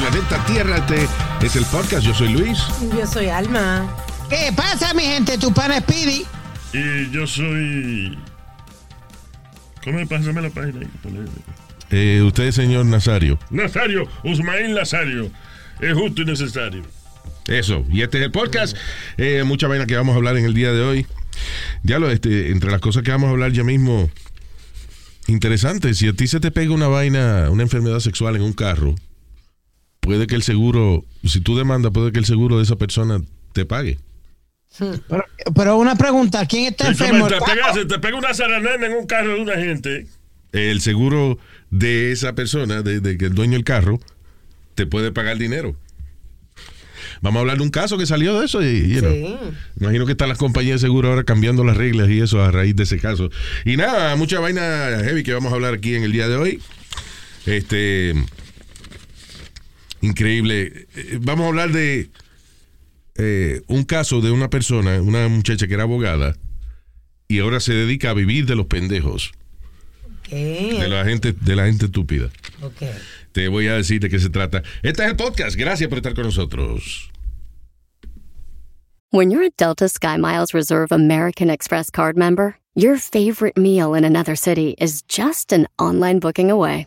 Planeta Tierra. Este es el podcast. Yo soy Luis. Yo soy Alma. ¿Qué pasa, mi gente? Tu pana Speedy. Y yo soy. ¿Cómo pásame la página? Eh, usted, señor Nazario. Nazario, Usmail Nazario. Es justo y necesario. Eso. Y este es el podcast. Eh, mucha vaina que vamos a hablar en el día de hoy. Diablo, este, entre las cosas que vamos a hablar ya mismo. Interesante. Si a ti se te pega una vaina, una enfermedad sexual en un carro, puede que el seguro, si tú demandas, puede que el seguro de esa persona te pague. Pero, pero una pregunta, ¿quién está enfermo? te, ¿El pega, te pega una zaranena en un carro de una gente. El seguro de esa persona, de, de que el dueño del carro, te puede pagar dinero. Vamos a hablar de un caso que salió de eso y, you know, Sí. imagino que están las compañías de seguro ahora cambiando las reglas y eso a raíz de ese caso. Y nada, mucha vaina heavy que vamos a hablar aquí en el día de hoy. Este increíble. Eh, Vamos a hablar de eh, un caso de una persona, una muchacha que era abogada y ahora se dedica a vivir de los pendejos, de la gente, de la gente estúpida. Ok. Te voy a decir de qué se trata. Este es el podcast. Gracias por estar con nosotros. When you're a Delta SkyMiles Reserve American Express card member, your favorite meal in another city is just an online booking away.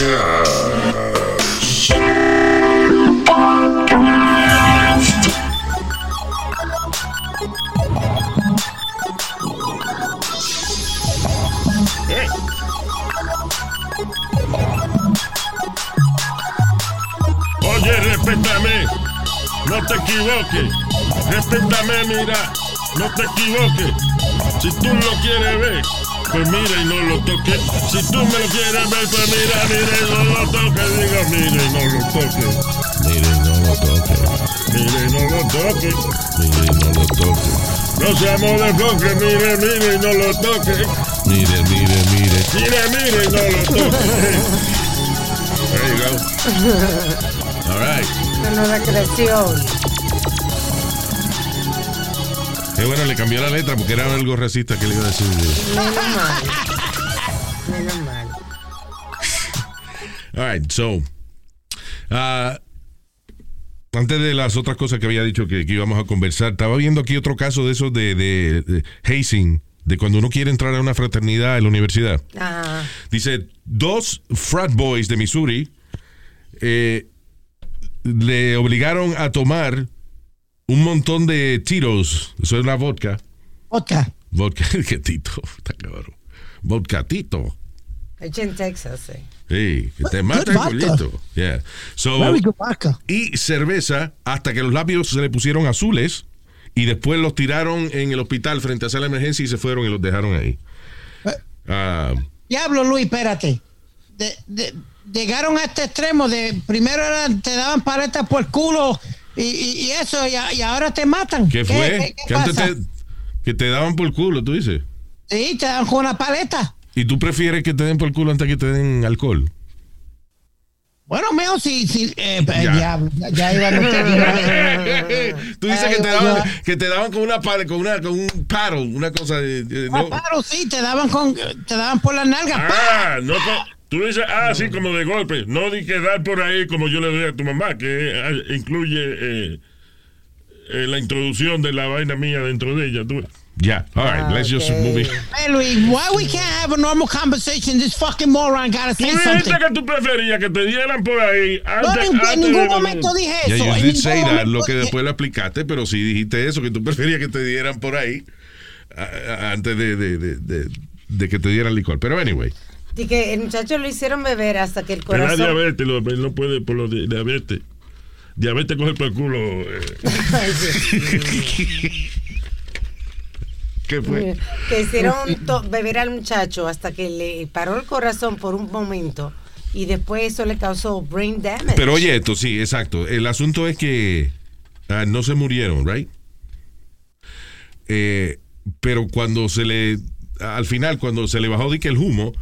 Oye, respétame. No te equivoques. Respétame, mira. No te equivoques. Si tú lo quieres ver, pues mira y no lo toques. Si tú me lo quieres ver, pues mira, mira y no lo toques. Diga, mira y no lo toques. Miren, no lo toque. Mira y no lo toques. Miren, no lo toque. No seamos de bloque, mire, mire y no lo toques. Mire, mire, mire. Mire, mire y no lo toques. There you go. All right. Bueno, recreación. Bueno, le cambió la letra porque era algo racista que le iba a decir. Menos mal. Menos mal. All right, so. ah, antes de las otras cosas que había dicho que, que íbamos a conversar, estaba viendo aquí otro caso de esos de, de, de hazing, de cuando uno quiere entrar a una fraternidad en la universidad. Ah, Dice, dos frat boys de Missouri eh, le obligaron a tomar un montón de tiros. Eso es la vodka. Vodka. Vodka, que tito, está cabrón. Vodka tito. hecho en Texas, sí. Sí, que te mata el culito. Yeah. So, Very good vodka. y cerveza hasta que los labios se le pusieron azules y después los tiraron en el hospital frente a sala de emergencia y se fueron y los dejaron ahí. Eh. Ah, Diablo, Luis, espérate. De- de- llegaron a este extremo de primero eran- te daban paletas por el culo y, y- y eso, y, a- y ahora te matan. ¿Qué fue? qué- qué que antes te, que te daban por culo, tú dices. Sí, te dan con una paleta. ¿Y tú prefieres que te den por culo antes que te den alcohol? Bueno, meo, sí, sí, eh, Ya. diablo, ya, ya íbamos a. Tú dices que te daban, que te daban con una con una con un paddle, una cosa de, de- no. claro, sí, te daban con, te daban por las nalgas. ¡pa! Ah, no, tú dices, ah, sí, como de golpe. No di que dar por ahí como yo le doy a tu mamá, que eh, incluye eh, eh, la introducción de la vaina mía dentro de ella. Tú. Ya, all right, Ah, let's just move it. Hey, Luis, why we can't have a normal conversation? This fucking moron gotta Tú say dijiste something. que tú preferías que te dieran por ahí No, antes, en, en antes ningún de- momento dije eso. you en did say that, lo que después lo explicaste, pero sí dijiste eso, que tú preferías que te dieran por ahí antes de, de, de, de- de que te dieran licor. Pero anyway, Y que el muchacho lo hicieron beber hasta que el corazón. diabetes, lo- no puede por lo de diabetes. Diabetes coge por el culo. eh. Ay. ¿qué fue? que hicieron beber al muchacho hasta que le paró el corazón por un momento y después eso le causó brain damage. Pero oye esto, sí, exacto. El asunto es que ah, no se murieron, ¿right? Eh, pero cuando se le, al final, cuando se le bajó de que el humo,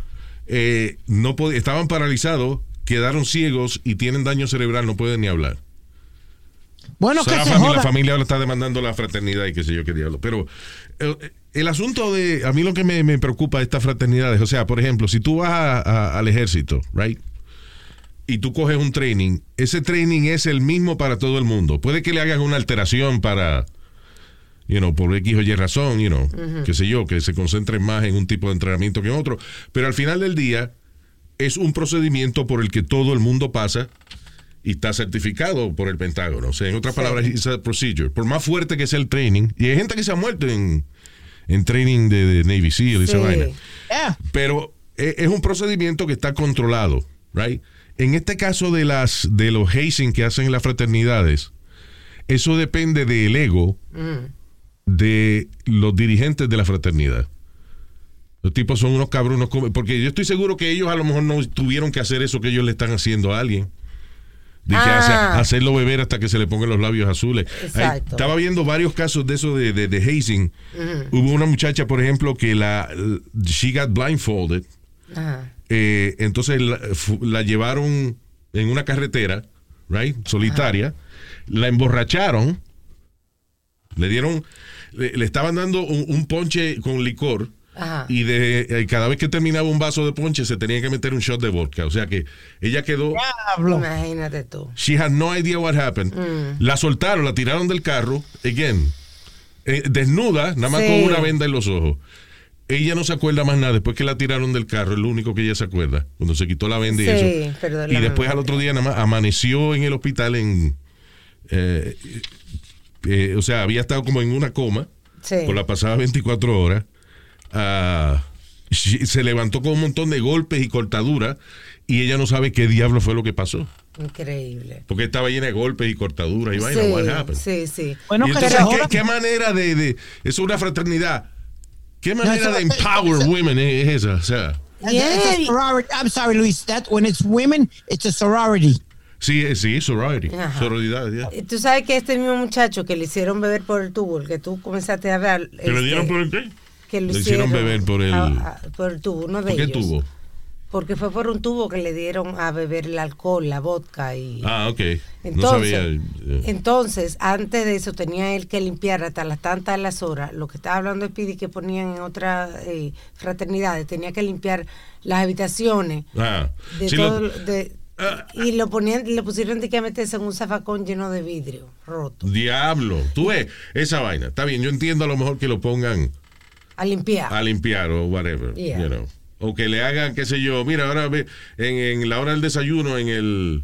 eh, no estaban paralizados, quedaron ciegos y tienen daño cerebral, no pueden ni hablar. Bueno, O sea, que la, se familia, la familia ahora está demandando la fraternidad y qué sé yo qué diablo. Pero eh, el asunto de. A mí lo que me, me preocupa de estas fraternidades, o sea, por ejemplo, si tú vas a- a- al ejército, ¿right? Y tú coges un training, ese training es el mismo para todo el mundo. Puede que le hagan una alteración para. You know, por X o Y razón, you know, qué sé yo, que se concentren más en un tipo de entrenamiento que en otro. Pero al final del día, es un procedimiento por el que todo el mundo pasa y está certificado por el Pentágono. O sea, en otras palabras, it's a procedure. Por más fuerte que sea el training, y hay gente que se ha muerto en, en training de, de Navy SEAL y esa Sí. vaina. Yeah. Pero e- es un procedimiento que está controlado, right? En este caso de las de los hazing que hacen las fraternidades, eso depende del ego de los dirigentes de la fraternidad. Los tipos son unos cabrones, porque yo estoy seguro que ellos a lo mejor no tuvieron que hacer eso que ellos le están haciendo a alguien. De que Ah. hace- hacerlo beber hasta que se le pongan los labios azules. Ahí estaba viendo varios casos de eso de, de, de hazing. Hubo una muchacha, por ejemplo, que la she got blindfolded. Ajá. Eh, entonces la llevaron en una carretera, right, solitaria, la emborracharon, le dieron, le, le estaban dando un, un ponche con licor Ajá. y de eh, cada vez que terminaba un vaso de ponche se tenía que meter un shot de vodka, o sea que ella quedó, Diablo. Imagínate tú. she had no idea what happened, la soltaron, la tiraron del carro, again, eh, desnuda, nada más Sí. con una venda en los ojos. Ella no se acuerda más nada después que la tiraron del carro, es lo único que ella se acuerda, cuando se quitó la venda y Sí, eso. perdón, Y después al otro día nada más amaneció en el hospital en... eh, eh, o sea, había estado como en una coma Sí. por la pasada 24 horas. She- se levantó con un montón de golpes y cortaduras y ella no sabe qué diablo fue lo que pasó. Increíble. Porque estaba llena de golpes y cortaduras y vaina. What happened? Sí, sí, sí. Bueno, Y entonces, ¿qué, qué manera de, de- Eso es una fraternidad. ¿Qué manera eso- de empower women es, es esa? O sea, Yeah. I'm sorry, Luis. That when it's women, it's a sorority. Sí, eh, sí, sorority. Ajá. Sororidad, ya. Y Tú sabes que este mismo muchacho que le hicieron beber por el tubo, el que tú comenzaste a hablar. ¿Que le dieron este, por el qué? que Le hicieron beber por el- a- a- por el tubo, uno de ¿Por qué ellos. tuvo? Porque fue por un tubo que le dieron a beber el alcohol, la vodka y... Ah, ok. no Entonces, sabía. eh. entonces, antes de eso tenía él que limpiar hasta las tantas las horas. Lo que estaba hablando de Speedy que ponían en otras eh, fraternidades, tenía que limpiar las habitaciones Ah, de sí, todo, lo- de-. Y lo ponían, le pusieron de que meterse en un zafacón lleno de vidrio roto Diablo. Tú ves, esa vaina. Está bien, yo entiendo a lo mejor que lo pongan a limpiar. a limpiar o whatever. Yeah. you know. O que le hagan, qué sé yo, mira, ahora ve, en, en la hora del desayuno, en el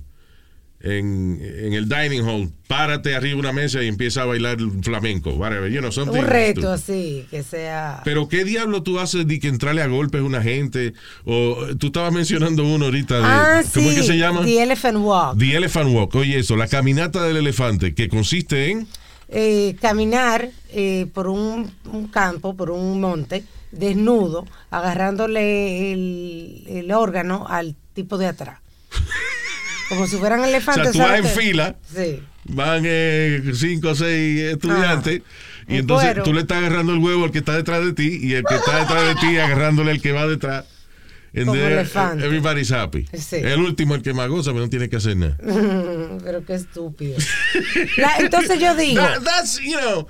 en, en el dining hall, párate arriba de una mesa y empieza a bailar flamenco, whatever, you know, something un reto así, que sea... Pero qué diablo tú haces de que entrarle a golpes a una gente o tú estabas mencionando uno ahorita de ah, ¿cómo es que se llama? The Elephant Walk. The Elephant Walk. Oye, eso, la caminata del elefante que consiste en eh, caminar eh, por un, un campo, por un monte, desnudo, agarrándole el, el órgano al tipo de atrás. Como si fueran o elefantes. sea, tú vas ¿sabes en fila Sí. van eh, cinco o seis estudiantes y En entonces cuero. tú le estás agarrando el huevo al que está detrás de ti y el que está detrás de ti agarrándole al que va detrás And Como elefante. everybody's happy. Sí. El último, el que más goza, pero no tiene que hacer nada. Pero qué estúpido. La- entonces yo digo, That- that's, you know,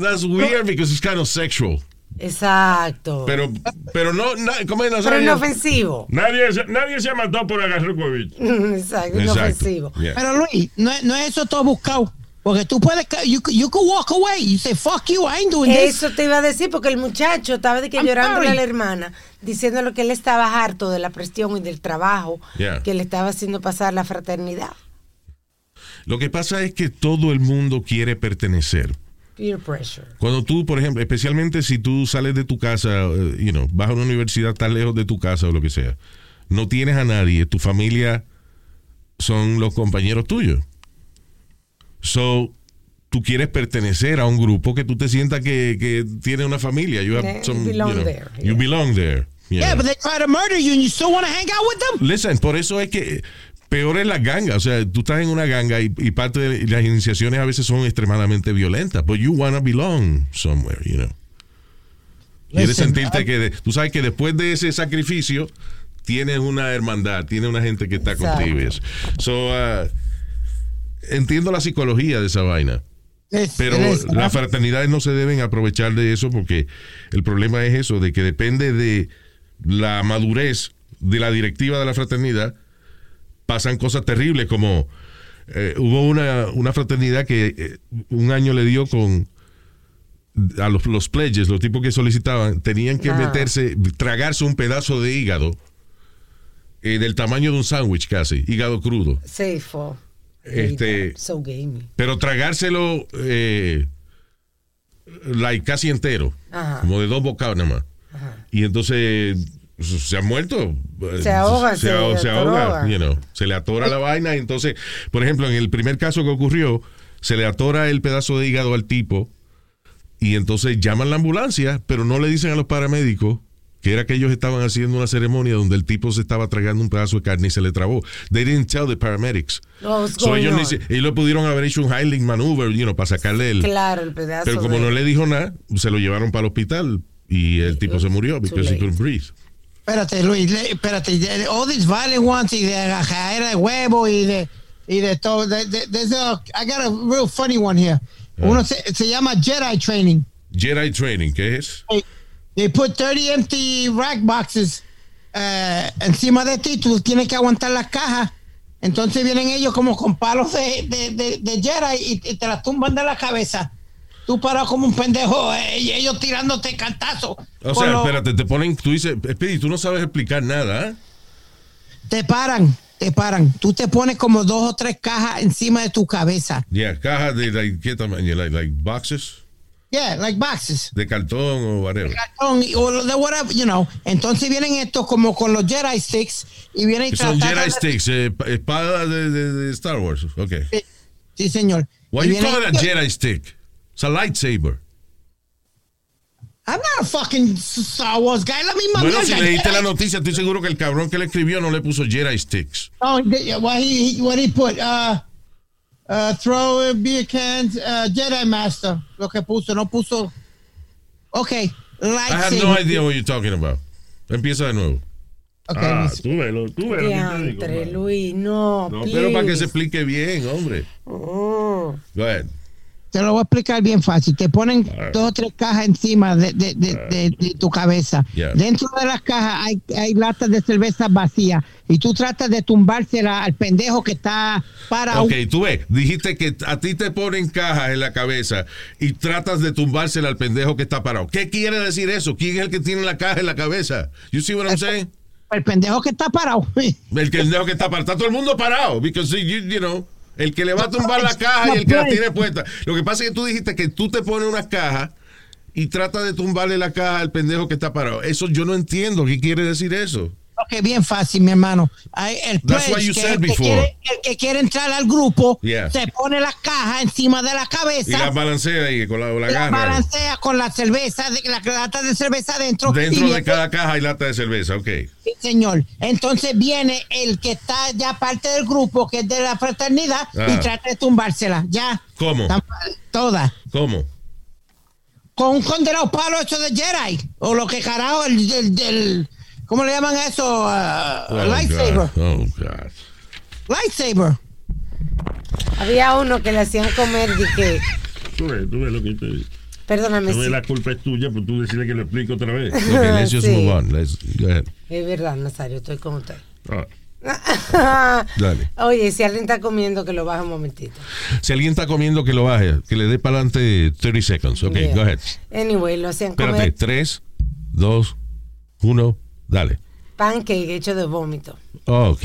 that's weird because it's kind of sexual. Exacto. Pero, pero no, ¿cómo es? No, Pero inofensivo. Nadie, se- nadie se mató por agarrar huevito. Exacto, Exacto. inofensivo. Yeah. Pero Luis, no, es- no es eso todo buscado. Porque tú puedes, you, you could walk away. You say, fuck you, I ain't doing this. Eso te iba a decir porque el muchacho estaba de que sorry. a la hermana, diciéndole que él estaba harto de la presión y del trabajo Yeah. que le estaba haciendo pasar la fraternidad. Lo que pasa es que todo el mundo quiere pertenecer. Peer pressure. Cuando tú, por ejemplo, especialmente si tú sales de tu casa, eh, you know, vas a una universidad tan lejos de tu casa o lo que sea, no tienes a nadie, tu familia son los compañeros tuyos. So, tú quieres pertenecer a un grupo que tú te sientas que, que tiene una familia. You, have belong you know, there, You yeah. belong there. you Yeah, know. but they try to murder you and you still want to hang out with them. Listen, por eso es que peor es la ganga. O sea, tú estás en una ganga y, y parte de las iniciaciones a veces son extremadamente violentas. But you wanna belong somewhere, you know. Quieres sentirte que de- tú sabes que después de ese sacrificio tienes una hermandad, tienes una gente que está contigo. So, uh, entiendo la psicología de esa vaina. Pero las fraternidades no se deben aprovechar de eso porque el problema es eso, de que depende de la madurez de la directiva de la fraternidad, pasan cosas terribles como eh, hubo una, una fraternidad que eh, un año le dio con a los, los pledges, los tipos que solicitaban, tenían que Ah. meterse, tragarse un pedazo de hígado eh, del tamaño de un sándwich casi, hígado crudo. Safe for. Este- So gamey. Pero tragárselo like, casi entero, Ajá. como de dos bocados nada más. Y entonces se ha muerto. Se ahoga, se, se ahoga, se ahoga, you know, se le atora la vaina. Y entonces, por ejemplo, en el primer caso que ocurrió, se le atora el pedazo de hígado al tipo y entonces llaman la ambulancia, pero no le dicen a los paramédicos que era que ellos estaban haciendo una ceremonia donde el tipo se estaba tragando un pedazo de carne y se le trabó. They didn't tell the paramedics. No, what's So ellos, ni ellos lo pudieron haber hecho un Highland maneuver, you know, para sacarle el... Claro, el pedazo. Pero como de- no le dijo nada, se lo llevaron para el hospital y el tipo se murió because he couldn't breathe. Espérate, Luis, le- espérate. All these violent ones y de agajadera de huevo y de, y de todo. de- de- there's a- I got a real funny one here. Uno se, se llama Jedi Training. Jedi Training, ¿qué es? They, they put 30 empty rack boxes eh, encima de ti. Tú tienes que aguantar las cajas. Entonces vienen ellos como con palos de, de, de, de Jedi y, y te las tumban de la cabeza. Tú parado como un pendejo eh, y ellos tirándote cantazo. O sea, espérate, te ponen, tú dices, Speedy, tú no sabes explicar nada, ¿eh? Te paran, te paran. Tú te pones como dos o tres cajas encima de tu cabeza. Yeah, cajas de, like, ¿qué tamaño? Like, like boxes Yeah, like boxes. de cartón o whatever. Cartón y- o de whatever, you know. Entonces vienen estos como con los Jedi sticks y vienen Que Son Jedi de- sticks, eh, pa- espada de, de- de Star Wars. Ok. Sí, señor. Why Y you call it a Jedi stick? It's a lightsaber. I'm not a fucking Star Wars guy. La misma Bueno, si leíste la noticia, estoy seguro que el cabrón que le escribió no le puso Jedi sticks. No, he- what he, what he put, uh, uh, throw beer cans, uh, Jedi Master. Lo que puso, no puso. Okay, I have no lightsaber. idea what you're talking about. Empieza de nuevo. Okay, Ah, let me tú ves, lo- tú ves lo que te digo. Diantre, man. Luis, no. No, pero para que se please. explique bien, hombre. Oh. Go ahead. Te lo voy a explicar bien fácil. Te ponen dos o tres cajas encima de, de- de- de- de tu cabeza. Yeah. Dentro de las cajas hay, hay latas de cerveza vacías y tú tratas de tumbársela al pendejo que está parado. Ok, tú ves, dijiste que a ti te ponen cajas en la cabeza y tratas de tumbársela al pendejo que está parado. ¿Qué quiere decir eso? ¿Quién es el que tiene la caja en la cabeza? You see what I'm saying? El pendejo que está parado. El pendejo que está parado. Está todo el mundo parado. Because, you, you know, el que le va a tumbar la caja y el que la tiene puesta. Lo que pasa es que tú dijiste que tú te pones una caja y tratas de tumbarle la caja al pendejo que está parado. Eso yo no entiendo. ¿Qué quiere decir eso? Ok, bien fácil, mi hermano. El pledge, que el, que quiere, el que quiere entrar al grupo Yeah. se pone la caja encima de la Y cabeza. la balancea ahí con la, la la balancea con la cerveza, de, la lata de cerveza. Dentro y de cada caja hay lata de cerveza. Ok. Sí, señor. Entonces viene el que está ya parte del grupo, que es de la fraternidad, Ah. y trata de tumbársela. Ya. ¿Cómo? Toda. ¿Cómo? Con un condenado palo hecho de Jedi. O lo que carajo, el, el, el- ¿Cómo le llaman a eso? Uh, Oh, lightsaber. God. Oh, God. Lightsaber. Había uno que le hacían comer de que, Tú ves, tú ves lo que te perdóname, ves, sí, la culpa es tuya, pues tú decirle que lo explico otra vez. Okay, let's just Sí. move on. Let's, go ahead. es verdad, Nazario, estoy con usted. Ah, Dale. Oye, si alguien está comiendo, que lo baje un momentito. Si alguien está comiendo, que lo baje. Que le dé para adelante 30 seconds. Ok, Yeah. go ahead. Anyway, lo hacían Espérate. comer 3, 2, 1. Dale. pancake hecho de vómito. Ok.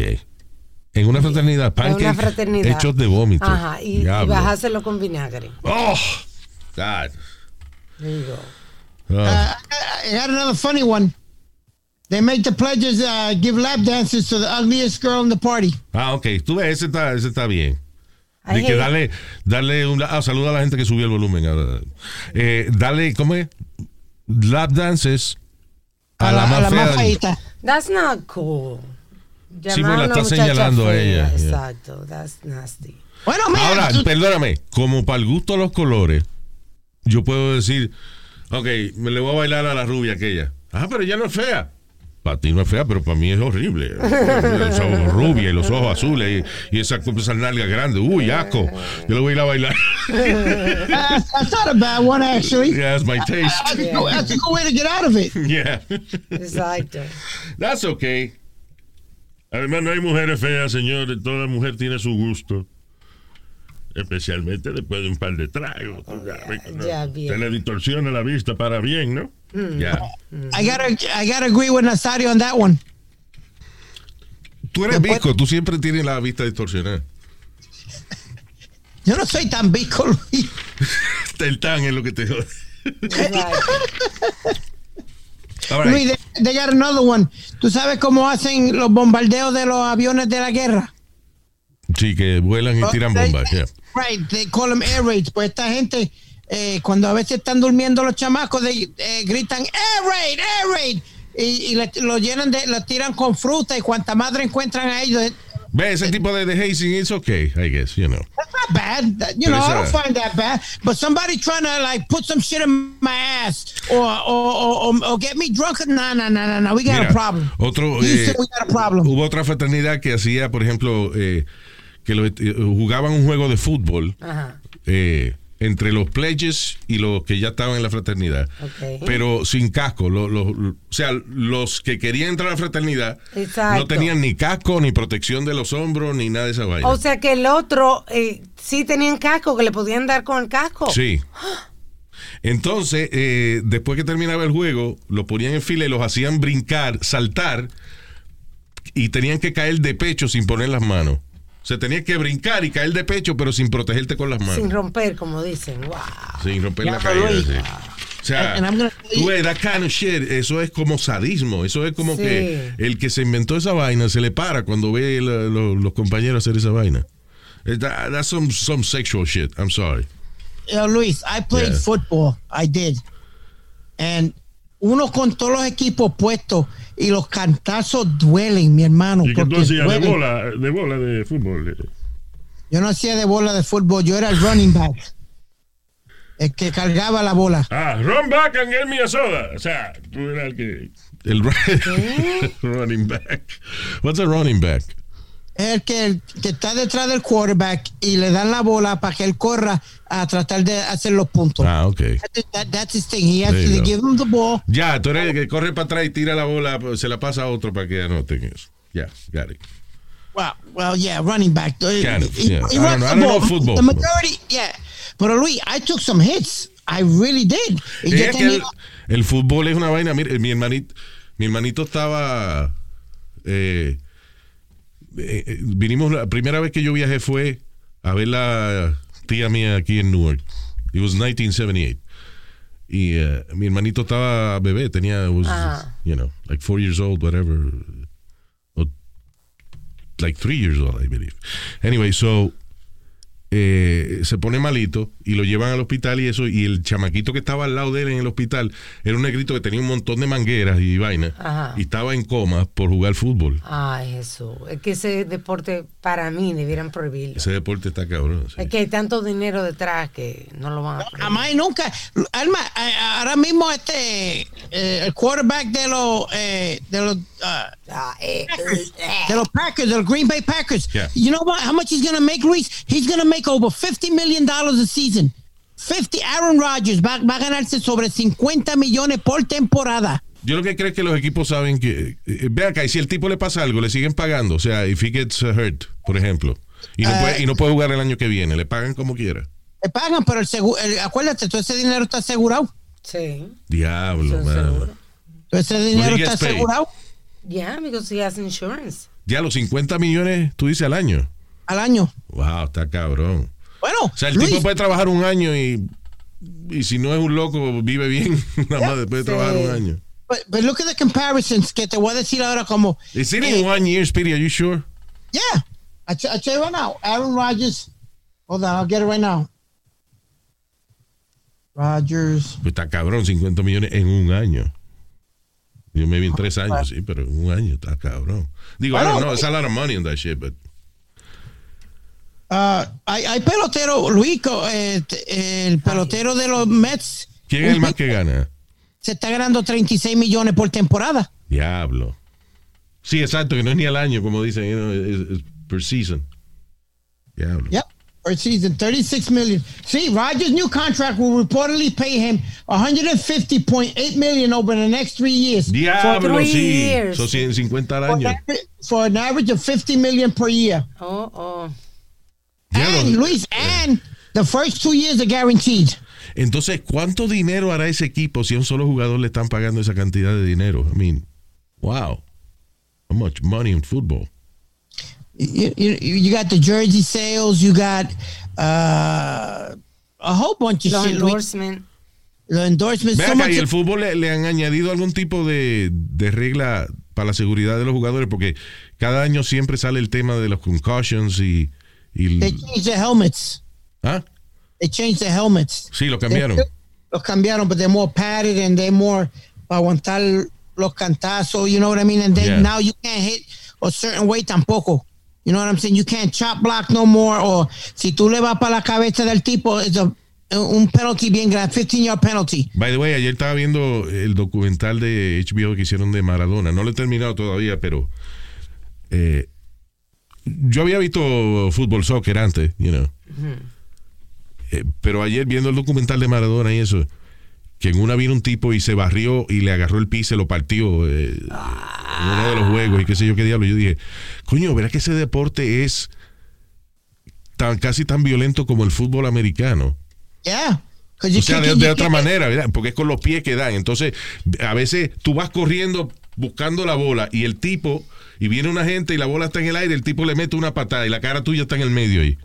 En una fraternidad, En pancake una fraternidad. hechos de vómito. Ajá, y, bajárselo con vinagre. Oh, God. Digo, Oh. Uh, I got another funny one. They make the pledges uh, give lap dances to the ugliest girl in the party. Ah, ok. Tú ves, ese está, ese está bien. De que darle, darle un... Ah, saluda a la gente que subió el volumen. Eh, dale, ¿cómo es? Lap dances a, la, más fea. del- feita. That's not cool. Sí, pues la está señalando a ella, yeah. Exacto, that's nasty. Bueno, mira, Ahora, tú- perdóname, como para el gusto de los colores, yo puedo decir, ok, me le voy a bailar a la rubia aquella. Ah, pero ella no es fea. Para ti no es fea, pero para mí es horrible. Los ojos rubia y los ojos azules y, y esa, esa nalga grande. Uy, asco. Yo le voy a ir a bailar. that's, that's not a bad one, actually. yeah, that's my taste. That's, a good, that's a good way to get out of it. Yeah. Exacto. That's okay. Además, no hay mujeres feas, señores. Toda mujer tiene su gusto. Especialmente después de un par de tragos. ya, bien. Se le distorsiona la vista para bien, ¿no? Ya. I gotta, I gotta agree with Nazario on that one. Tú eres visco, tú siempre tienes la vista distorsionada. Yo no soy tan bico, Luis. El tan es lo que te jode. Exacto. All right. Luis, they, they got another one. ¿Tú sabes cómo hacen los bombardeos de los aviones de la guerra? Sí, que vuelan y tiran They- bombas. yeah. Right, they call them air raids. Pues esta gente, eh, cuando a veces están durmiendo los chamacos, they, eh, gritan air raid, air raid. Y, y le- lo llenan de, lo tiran con fruta y cuanta madre encuentran a ellos. Ve, ese tipo de, de hazing it's okay, I guess, you know. That's not bad. That- you know, I don't a- find that bad. But somebody trying to like put some shit in my ass or or, or, or, get me drunk. No, no, no, no, no. We got Mira, a problem. otro, eh, we got a problem. Hubo otra fraternidad que hacía, por ejemplo, eh, que lo- eh, jugaban un juego de fútbol Ajá. eh, entre los pledges y los que ya estaban en la fraternidad, pero sin casco. Lo- lo- lo- o sea, los que querían entrar a la fraternidad Exacto. no tenían ni casco, ni protección de los hombros, ni nada de esa vaina. O sea que el otro eh, sí tenían casco, que le podían dar con el casco. Sí. Entonces, eh, después que terminaba el juego, lo ponían en fila y los hacían brincar, saltar, y tenían que caer de pecho sin poner las manos. Se tenía que brincar y caer de pecho, pero sin protegerte con las manos. Sin romper, como dicen. Wow. Sin romper la Ya, caída. Luis. sí. O sea, And I'm gonna- tú ves, that kind of shit, eso es como sadismo. Eso es como Sí. que el que se inventó esa vaina se le para cuando ve la- lo- los compañeros hacer esa vaina. Eh, that- that's some, some sexual shit. I'm sorry. Yo, Luis, I played Yeah. football. I did. And uno con todos los equipos puestos y los cantazos duelen, mi hermano. ¿Y que tú hacías de bola, de bola de fútbol? Yo no hacía de bola de fútbol, yo era el running back. El que cargaba la bola. Ah, run back and get me a soda. O sea, tú eras el que... El ru- running back. What's a running back? Es el que, el que está detrás del quarterback y le dan la bola para que él corra a tratar de hacer los puntos. Ah, ok. That- that- that's his thing. He has to give him the ball. Ya, tú eres el que corre para atrás y tira la bola, pues, se la pasa a otro para que anoten eso. Ya, got it. Well, well, yeah, running back. Kind of, He- yeah. he I don't know- I the don't know ball. football. The majority, yeah. Pero Luis, I took some hits. I really did. Es que el, el fútbol es una vaina. Mire, mi hermanito, mi hermanito estaba. eh, eh, eh, vinimos, la primera vez que yo viajé fue a ver la tía mía aquí en Newark. It was 1978. Y eh, mi hermanito estaba bebé, tenía, was, Ah. you know, like four years old, whatever. Or like three years old, I believe. Anyway, so eh, se pone malito y lo llevan al hospital y eso, y el chamaquito que estaba al lado de él en el hospital era un negrito que tenía un montón de mangueras y vainas y estaba en coma por jugar fútbol. Ay, Jesús. Es que ese deporte para mí debieran prohibirlo. Ese deporte está cabrón. sí. Es que hay tanto dinero detrás que no lo van a prohibir. Jamás y nunca. Alma, a- ahora mismo este eh, el quarterback de los eh, de los uh, Ah, eh, Packers, eh, de los Packers, de los Green Bay Packers. Yeah. You know what? How much he's gonna make, Luis? He's gonna make over 50 million dollars a season. 50. Aaron Rodgers va, va a ganarse sobre 50 millones por temporada. Yo lo que creo es que los equipos saben que. eh, ve acá, y si el tipo le pasa algo, le siguen pagando. O sea, if he gets uh, hurt, por ejemplo, y no, Eh. puede, y no puede jugar el año que viene, le pagan como quiera. Le pagan, pero el seguro, acuérdate, todo ese dinero está asegurado. sí. Diablo, Eso man. seguro. Todo ese dinero está asegurado Yeah, because he has insurance. Ya los 50 millones, tú dices al año. Al año. Wow, está cabrón. Bueno, O sea, el Luis, tipo puede trabajar un año y, y si no es un loco, vive bien. Nada más después de trabajar un año. but, but look at the comparisons que te voy a decir ahora como, Is it in one year, Speedy? Are you sure? yeah, I, tell you right now, Aaron Rodgers, hold on, I'll get it right now. Rodgers, Pues está cabrón, 50 millones en un año. Yo me vi en tres años, sí, pero en un año está cabrón. Digo, I don't know, it's a lot of money on that shit, but uh, hay, hay pelotero, Luis, eh, el pelotero de los Mets ¿quién es el más que gana? se está ganando 36 millones por temporada. Diablo. Sí, exacto, que no es ni al año, como dicen, you know, es, es per season. Diablo. Yep. Per season, 36 million. See, Rogers' new contract will reportedly pay him 150.8 million over the next three years. Diablo, three sí. years. Son 150 al For, año. an average- for an average of 50 million per year. Oh, oh. And Luis, and the first two years are guaranteed. Entonces, ¿cuánto dinero hará ese equipo si a un solo jugador le están pagando esa cantidad de dinero? I mean, wow. How much money in football? You, you, you got the jersey sales, you got uh, a whole bunch of Los shit. Luis. endorsements. The endorsements. So acá, much y el fútbol le, le han añadido algún tipo de, de regla para la seguridad de los jugadores, porque cada año siempre sale el tema de los concussions y. y- they changed the helmets. ¿Ah? They changed the helmets. Sí, lo cambiaron. Los cambiaron, but they're more padded and they're more para aguantar los cantazos, you know what I mean? And then Yeah. now you can't hit a certain way tampoco. You know what I'm saying? You can't chop block no more. O si tú le vas para la cabeza del tipo, es a- un penalty bien grande, 15 yard penalty. By the way, ayer estaba viendo el documental de HBO que hicieron de Maradona. No lo he terminado todavía, pero. eh, yo había visto fútbol soccer antes, you know. Eh, pero ayer viendo el documental de Maradona y eso, que en una vino un tipo y se barrió y le agarró el pie y se lo partió eh, en uno de los juegos y qué sé yo qué diablo. Yo dije, coño, ¿verdad que ese deporte es tan casi tan violento como el fútbol americano? Yeah. O sea, de, de otra manera, ¿verdad? Porque es con los pies que dan. Entonces, a veces tú vas corriendo buscando la bola y el tipo, y viene una gente y la bola está en el aire, el tipo le mete una patada y la cara tuya está en el medio ahí.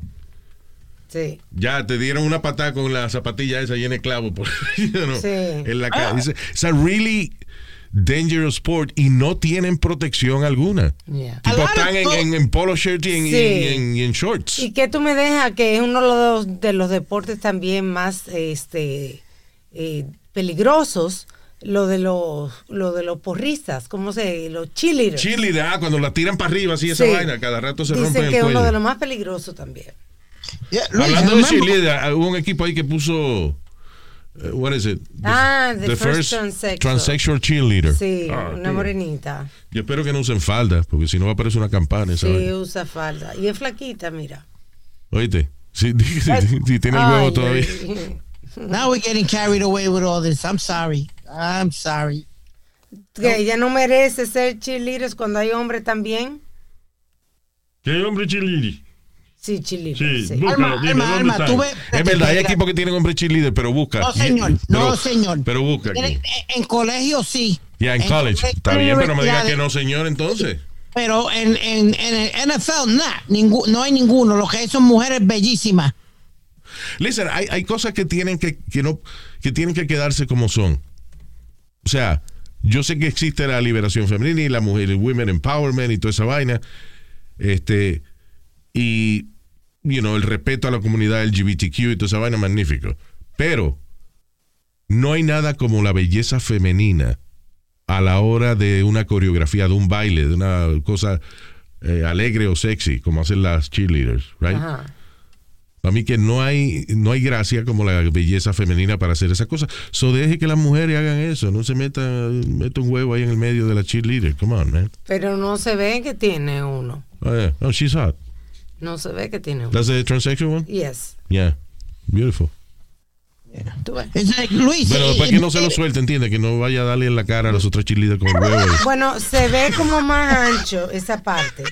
Sí. Ya te dieron una patada con la zapatilla esa llena de clavo por, you know, Sí. en la cara. Dice, It's a really dangerous sport y no tienen protección alguna. Yeah. Tipo, están en, co- en- en polo shirt y en, Sí. y en- y en shorts. ¿Y qué tú me dejas que es uno de los, de los deportes también más este eh, peligrosos? Lo de los lo de los porristas, ¿cómo se? Los cheerleaders. Chile, ah, cuando la tiran para arriba, así esa Sí. vaina, cada rato se Dicen el que es uno de los más peligrosos también. Yeah, Luis, Hablando de cheerleader, hubo un equipo ahí que puso. eh, what is it? Ah, the first transsexual. transsexual cheerleader. Sí, Ah, una tío. morenita. Yo espero que no usen falda, porque si no va a aparecer una campana esa Sí, vaina. usa falda. Y es flaquita, mira. Oíste, si, si tiene el huevo Ay, todavía. ay. Now we're getting carried away with all this. I'm sorry. I'm sorry. Que ella no merece ser cheerleaders cuando hay hombre también. ¿Qué hombre chiliri? Sí, cheerleaders. Sí, sí. búscalo, Alma, dime, Alma, ¿dónde Alma, tú ves. Es verdad, hay equipos que tienen hombre cheerleader, pero busca. No, señor. Pero- no, señor. Pero busca aquí. En, en colegio sí. Ya, en college. colegio, Está bien, pero no me diga que no, señor, entonces. Pero en, en, en el NFL, nah, ningú- no hay ninguno. Lo que hay son mujeres bellísimas. Listen, hay, hay cosas que tienen que, que no, que tienen que quedarse como son. O sea, yo sé que existe la liberación femenina y la mujer, el women empowerment y toda esa vaina. Este, y, you know, el respeto a la comunidad LGBTQ y toda esa vaina, magnífico. Pero no hay nada como la belleza femenina a la hora de una coreografía, de un baile, de una cosa eh, alegre o sexy, como hacen las cheerleaders, right? Para mí que no hay, no hay gracia como la belleza femenina para hacer esas cosas. So deje que las mujeres hagan eso, no se meta, meta un huevo ahí en el medio de la cheerleader. Come on, man. Pero no se ve que tiene uno. Oh, yeah. Oh, she's hot. No se ve que tiene uno. That's the transsexual one? Yes. Yeah. Beautiful. Luis. Bueno, eh, para que no eh, se lo suelte, entiende, que no vaya a darle en la cara a los otros cheerleaders con el huevo. y- Bueno, se ve como más ancho esa parte.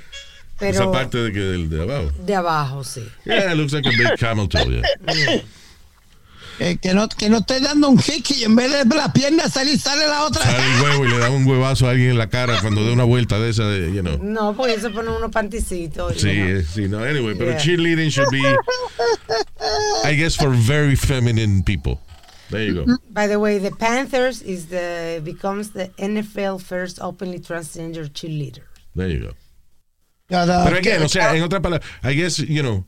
Pero Esa parte de que del de abajo. de abajo, sí. Yeah, it looks like a big camel toe, yeah. eh, que, no, que no esté dando un kick y en vez de la pierna salir, sale la otra. Sale el huevo y le da un huevazo a alguien en la cara cuando dé una vuelta de esa, de, you know. No, porque se ponen unos panticitos. you Sí, know. eh, sí, no, anyway, pero Yeah. cheerleading should be, I guess, for very feminine people. There you go. By the way, the Panthers is the becomes the NFL first openly transgender cheerleader. There you go. Ya, da- Pero again, o sea, en otras palabras, I guess, you know,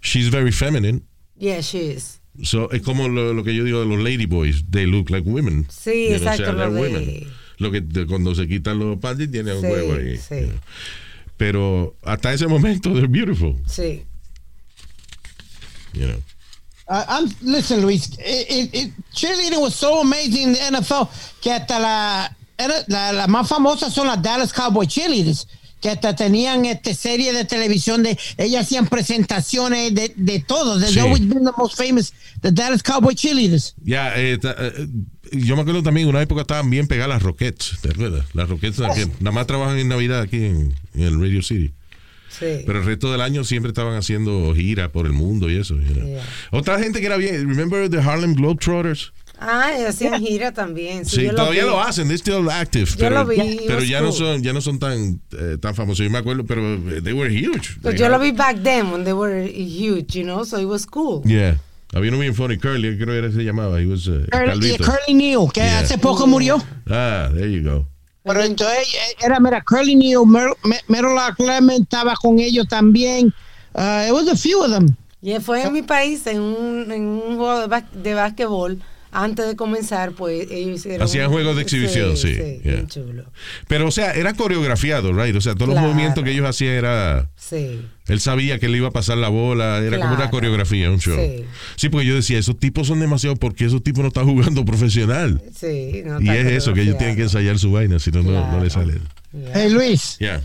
she's very feminine. Yeah, she is. So, es como lo, lo que yo digo de los ladyboys. They look like women. Sí, You know, exacto, O sea, lo de- women. Lo que de- cuando se quitan los panties tienen un Sí, huevo ahí. sí. you know. Pero hasta ese momento, they're beautiful. Sí. You know. Uh, I'm, listen, Luis, it, it, it- cheerleading was so amazing in the NFL que hasta la, la, la más famosa son las Dallas Cowboy cheerleaders, que hasta tenían este serie de televisión de, ellas hacían presentaciones de, de todo. They've Sí. always been the most famous, the Dallas Cowboy cheerleaders. Ya, eh, ta- eh, yo me acuerdo también, una época estaban bien pegadas las Rockets, ¿te acuerdas? Las Rockets que nada más trabajan en Navidad aquí en, en el Radio City. Sí. Pero el resto del año siempre estaban haciendo gira por el mundo y eso. you know. Yeah. Otra gente que era bien, remember the Harlem Globetrotters? Ah, hacían gira también. Sí, Sí, yo todavía vi. lo hacen, they're still active. Yo pero lo vi, pero ya no cool. son, ya no son tan, eh, tan famosos. Yo me acuerdo, pero eh, they were huge. Pues yo lo vi back then when they were huge, you know, so it was cool. Yeah. Había uno bien funny, Curly, creo que era se llamaba. He was, uh, Curly. Curly Neal, que Yeah. hace poco murió. Ah, there you go. Pero entonces eh, era, mira, Curly Neal, Mer, Mer- Clement estaba con ellos también. Uh, it was a few of them. Y fue en mi país, en un, en un juego de, bas- de básquetbol, antes de comenzar, pues ellos hicieron... Hacían juegos de exhibición, sí, Sí, yeah. bien chulo. Pero, o sea, era coreografiado, right? O sea, todos los Claro. movimientos que ellos hacían era... Sí. Él sabía que le iba a pasar la bola, era como una Claro. coreografía, un show. Sí. Sí. porque yo decía, esos tipos son demasiado, porque esos tipos no están jugando profesional. Sí, no Y es eso, que ellos tienen que ensayar su vaina, si no, no, no le sale. Hey, Luis. Yeah.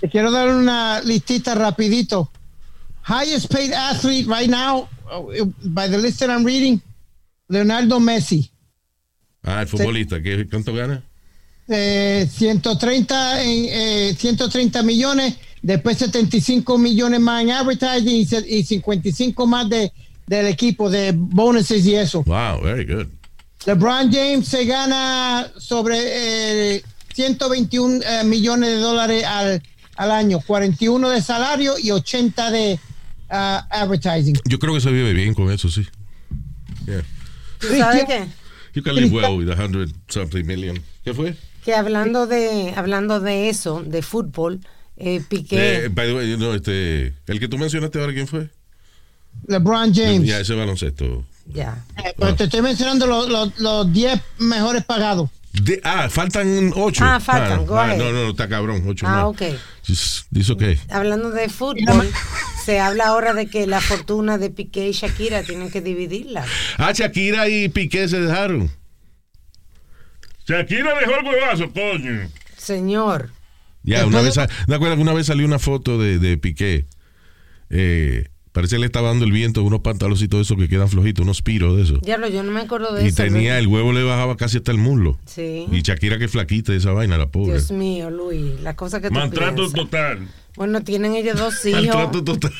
Te quiero dar una listita rapidito. Highest paid athlete right now, uh, by the list that I'm reading, Leonardo Messi. Ah, el futbolista, ¿qué, ¿cuánto gana? Eh, 130, en, eh, 130 millones, después 75 millones más en advertising y 55 más de, del equipo de bonuses y eso. Wow, very good. LeBron James se gana sobre eh, 121 eh, millones de dólares al, al año, 41 de salario y 80 de ah, advertising. Yo creo que se vive bien con eso, sí. Yeah. ¿Tú sabes qué? You can live well with a hundred something million. ¿Qué fue? Que hablando de, hablando de eso, de fútbol, eh, Piqué... Eh, by the way, you know, este, el que tú mencionaste ahora, ¿quién fue? LeBron James. Ya, ese baloncesto. ya. Eh, pero te estoy mencionando los, los, los 10 mejores pagados. De- ah, faltan ocho. Ah, faltan, go ah, ahead. no, no, está cabrón, ocho Ah, más. ok. Dice dice okay. Hablando de fútbol, se habla ahora de que la fortuna de Piqué y Shakira tienen que dividirla. Ah, Shakira y Piqué se dejaron. Shakira dejó el huevazo, coño. Señor. Ya, una vez, ¿te acuerdas que una vez salió una foto de, de Piqué? Eh, parece que le estaba dando el viento unos pantaloncitos de esos que quedan flojitos, unos piros de esos. Diablo, yo no me acuerdo de Y eso. tenía, ¿no? el huevo le bajaba casi hasta el muslo. Sí. Y Shakira que flaquita esa vaina, la pobre. Dios mío, Luis, la cosa que tú Maltrato total. Bueno, tienen ellos dos hijos. Maltrato total.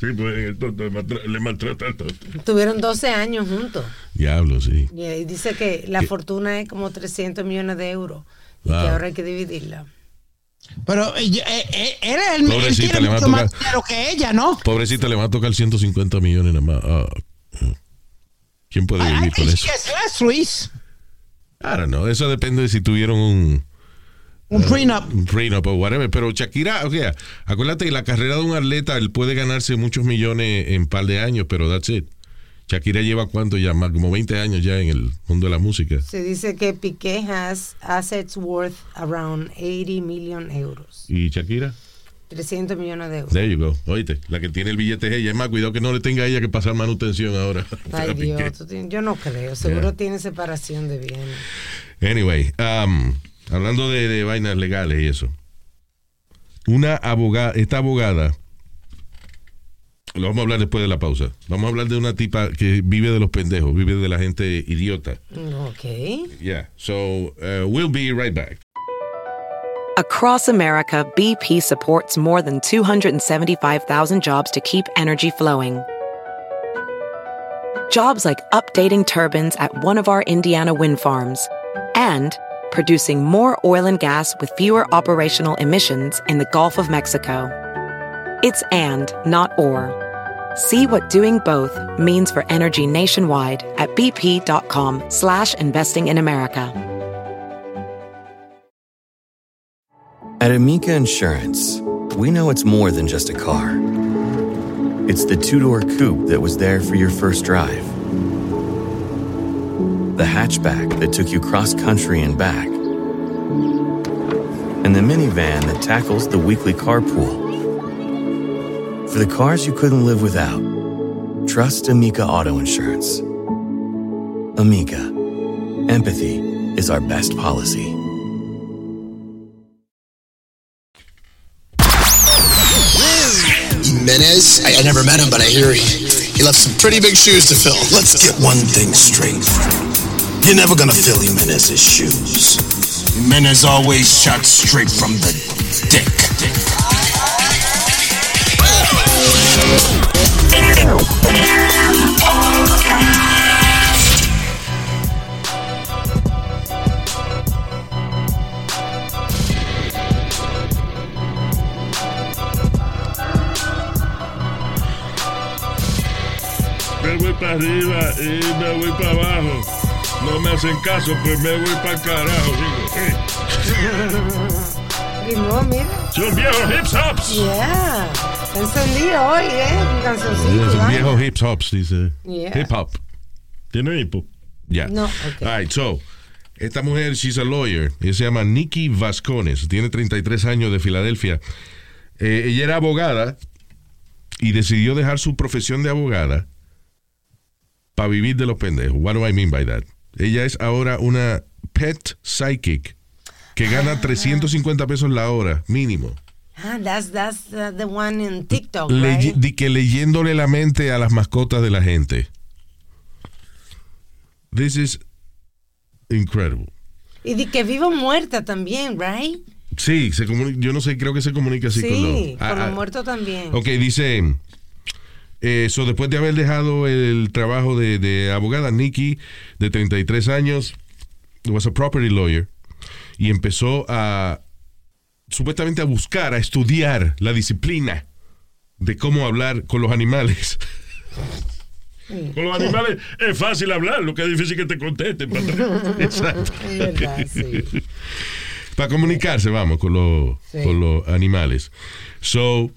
Sí, pues el tonto maltra- le maltrata al tonto. Tuvieron 12 años juntos. Diablo, sí. Y dice que la ¿Qué? fortuna es como 300 millones de euros. Y Wow. que ahora hay que dividirla. Pero eh, eh, eh, él, es el, él Pobrecita, tiene le va a más tocar. dinero que ella, ¿no? Pobrecita, le va a tocar 150 millones nada más. Ah, ¿Quién puede I vivir con eso? less, Luis. I don't know. Eso depende de si tuvieron un, Un prenup. un prenup o whatever. Pero Shakira, o sea, acuérdate que la carrera de un atleta, él puede ganarse muchos millones en un par de años, pero that's it. Shakira lleva cuánto ya, más como 20 años ya en el mundo de la música. Se dice que Piqué has assets worth around 80 million euros. ¿Y Shakira? 300 millones de euros. There you go. Oíste, la que tiene el billete es ella. Es más, cuidado que no le tenga a ella que pasar manutención ahora. Ay. Dios, yo no creo. Seguro Yeah. tiene separación de bienes. Anyway, um, hablando de, de vainas legales y eso. Una abogada, esta abogada, lo vamos a hablar después de la pausa. Vamos a hablar de una tipa que vive de los pendejos, vive de la gente idiota. Ok. Yeah, so uh, we'll be right back. Across America, BP supports more than 275,000 jobs to keep energy flowing. Jobs like updating turbines at one of our Indiana wind farms and producing more oil and gas with fewer operational emissions in the Gulf of Mexico. It's and, not or. See what doing both means for energy nationwide at bp.com slash investing in America. At Amica Insurance, we know it's more than just a car. It's the two door coupe that was there for your first drive, the hatchback that took you cross country and back, and the minivan that tackles the weekly carpool. For the cars you couldn't live without, trust Amica Auto Insurance. Amica, empathy is our best policy. Jimenez? I, I never met him, but I hear he, he left some pretty big shoes to fill. Let's get one thing straight. You're never gonna fill Jimenez's shoes. Jimenez always shot straight from the dick. Me voy para arriba y me voy para abajo. No me hacen caso, pues me voy para el carajo. Eh, Rimó, mira. Son viejos hip hops. Yeah. Encendido hoy, ¿eh? Cancioncito. Es un ¿verdad? viejo hip hops, dice. Yeah. Hip hop. ¿Tiene hipo? Ya. No, ok. All right, so, esta mujer, she's a lawyer. Ella se llama Nikki Vascones. Tiene 33 años de Filadelfia. Eh, ella era abogada y decidió dejar su profesión de abogada para vivir de los pendejos. What do I mean by that? Ella es ahora una pet psychic que gana 350 pesos la hora, mínimo. Ah, that's, that's uh, the one in TikTok, Leye- right? di que leyéndole la mente a las mascotas de la gente. This is incredible. Y de que vivo muerta también, right? Sí, se comuni- yo no sé, creo que se comunica así con los... Sí, con Ah, los ah, muertos también. Ok, dice... Eso, después de haber dejado el trabajo de, de abogada, Nikki, de 33 años, was a property lawyer, y empezó a, supuestamente a buscar, a estudiar la disciplina de cómo hablar con los animales. Con los animales es fácil hablar, lo que es difícil que te contesten. Exacto. Es verdad, sí. Para comunicarse, vamos, con los, Sí. con los animales. So,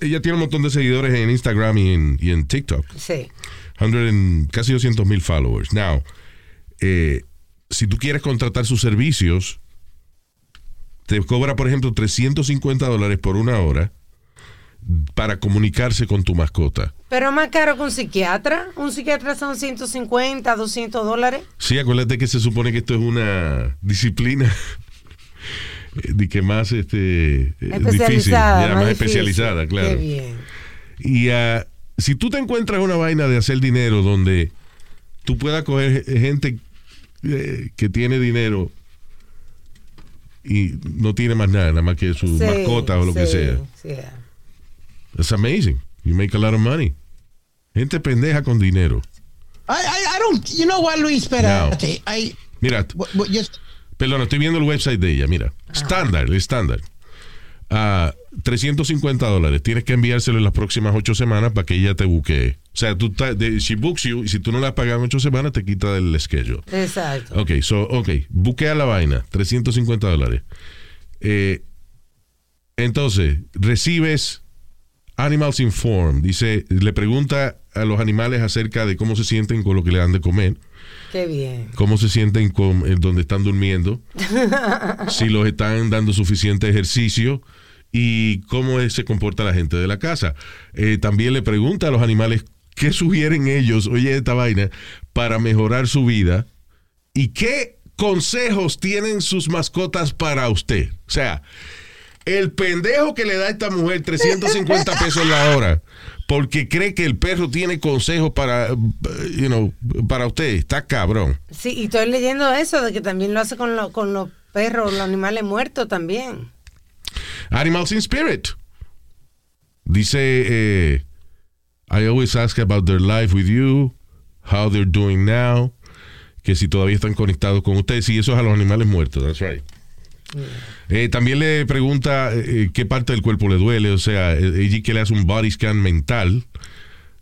ella tiene un montón de seguidores en Instagram y en, y en TikTok. Sí. 100 and- casi 200 mil followers. Now, eh, si tú quieres contratar sus servicios, te cobra, por ejemplo, 350 dólares por una hora para comunicarse con tu mascota. Pero más caro que un psiquiatra. Un psiquiatra son 150, 200 dólares. Sí, acuérdate que se supone que esto es una disciplina de que más este, eh, difícil, Especializada. ya, más, difícil. especializada, claro. Qué bien. Y ah, si tú te encuentras una vaina de hacer dinero donde tú puedas coger ge- gente eh, que tiene dinero y no tiene más nada, nada más que su Sí, mascota o lo que sí, sea. sí. It's amazing. You make a lot of money. Gente pendeja con dinero. I, I, I don't, you know what, Luis, espérate. I, Mira, what- what- just- perdón, estoy viendo el website de ella. Mira, estándar, estándar. Ah, 350 dólares. Tienes que enviárselo en las próximas ocho semanas para que ella te buquee. O sea, tú de- she books you y si tú no la pagas en ocho semanas te quita del schedule. Exacto. Ok, so, ok, buquea la vaina, 350 dólares. Eh, entonces, recibes Animals Inform, dice, le pregunta a los animales acerca de cómo se sienten con lo que le dan de comer, Qué bien. cómo se sienten con donde están durmiendo, si los están dando suficiente ejercicio y cómo se comporta la gente de la casa. Eh, también le pregunta a los animales qué sugieren ellos, oye, esta vaina, para mejorar su vida y qué consejos tienen sus mascotas para usted. O sea, el pendejo que le da a esta mujer 350 pesos la hora porque cree que el perro tiene consejos para, you know, para usted, está cabrón. Sí, y estoy leyendo eso, de que también lo hace con, lo- con los perros, los animales muertos también. Animals in Spirit. Dice, eh, I always ask about their life with you, how they're doing now, que si todavía están conectados con ustedes, y eso es a los animales muertos, that's right. Eh, también le pregunta eh, qué parte del cuerpo le duele, o sea, eh, ella que le hace un body scan mental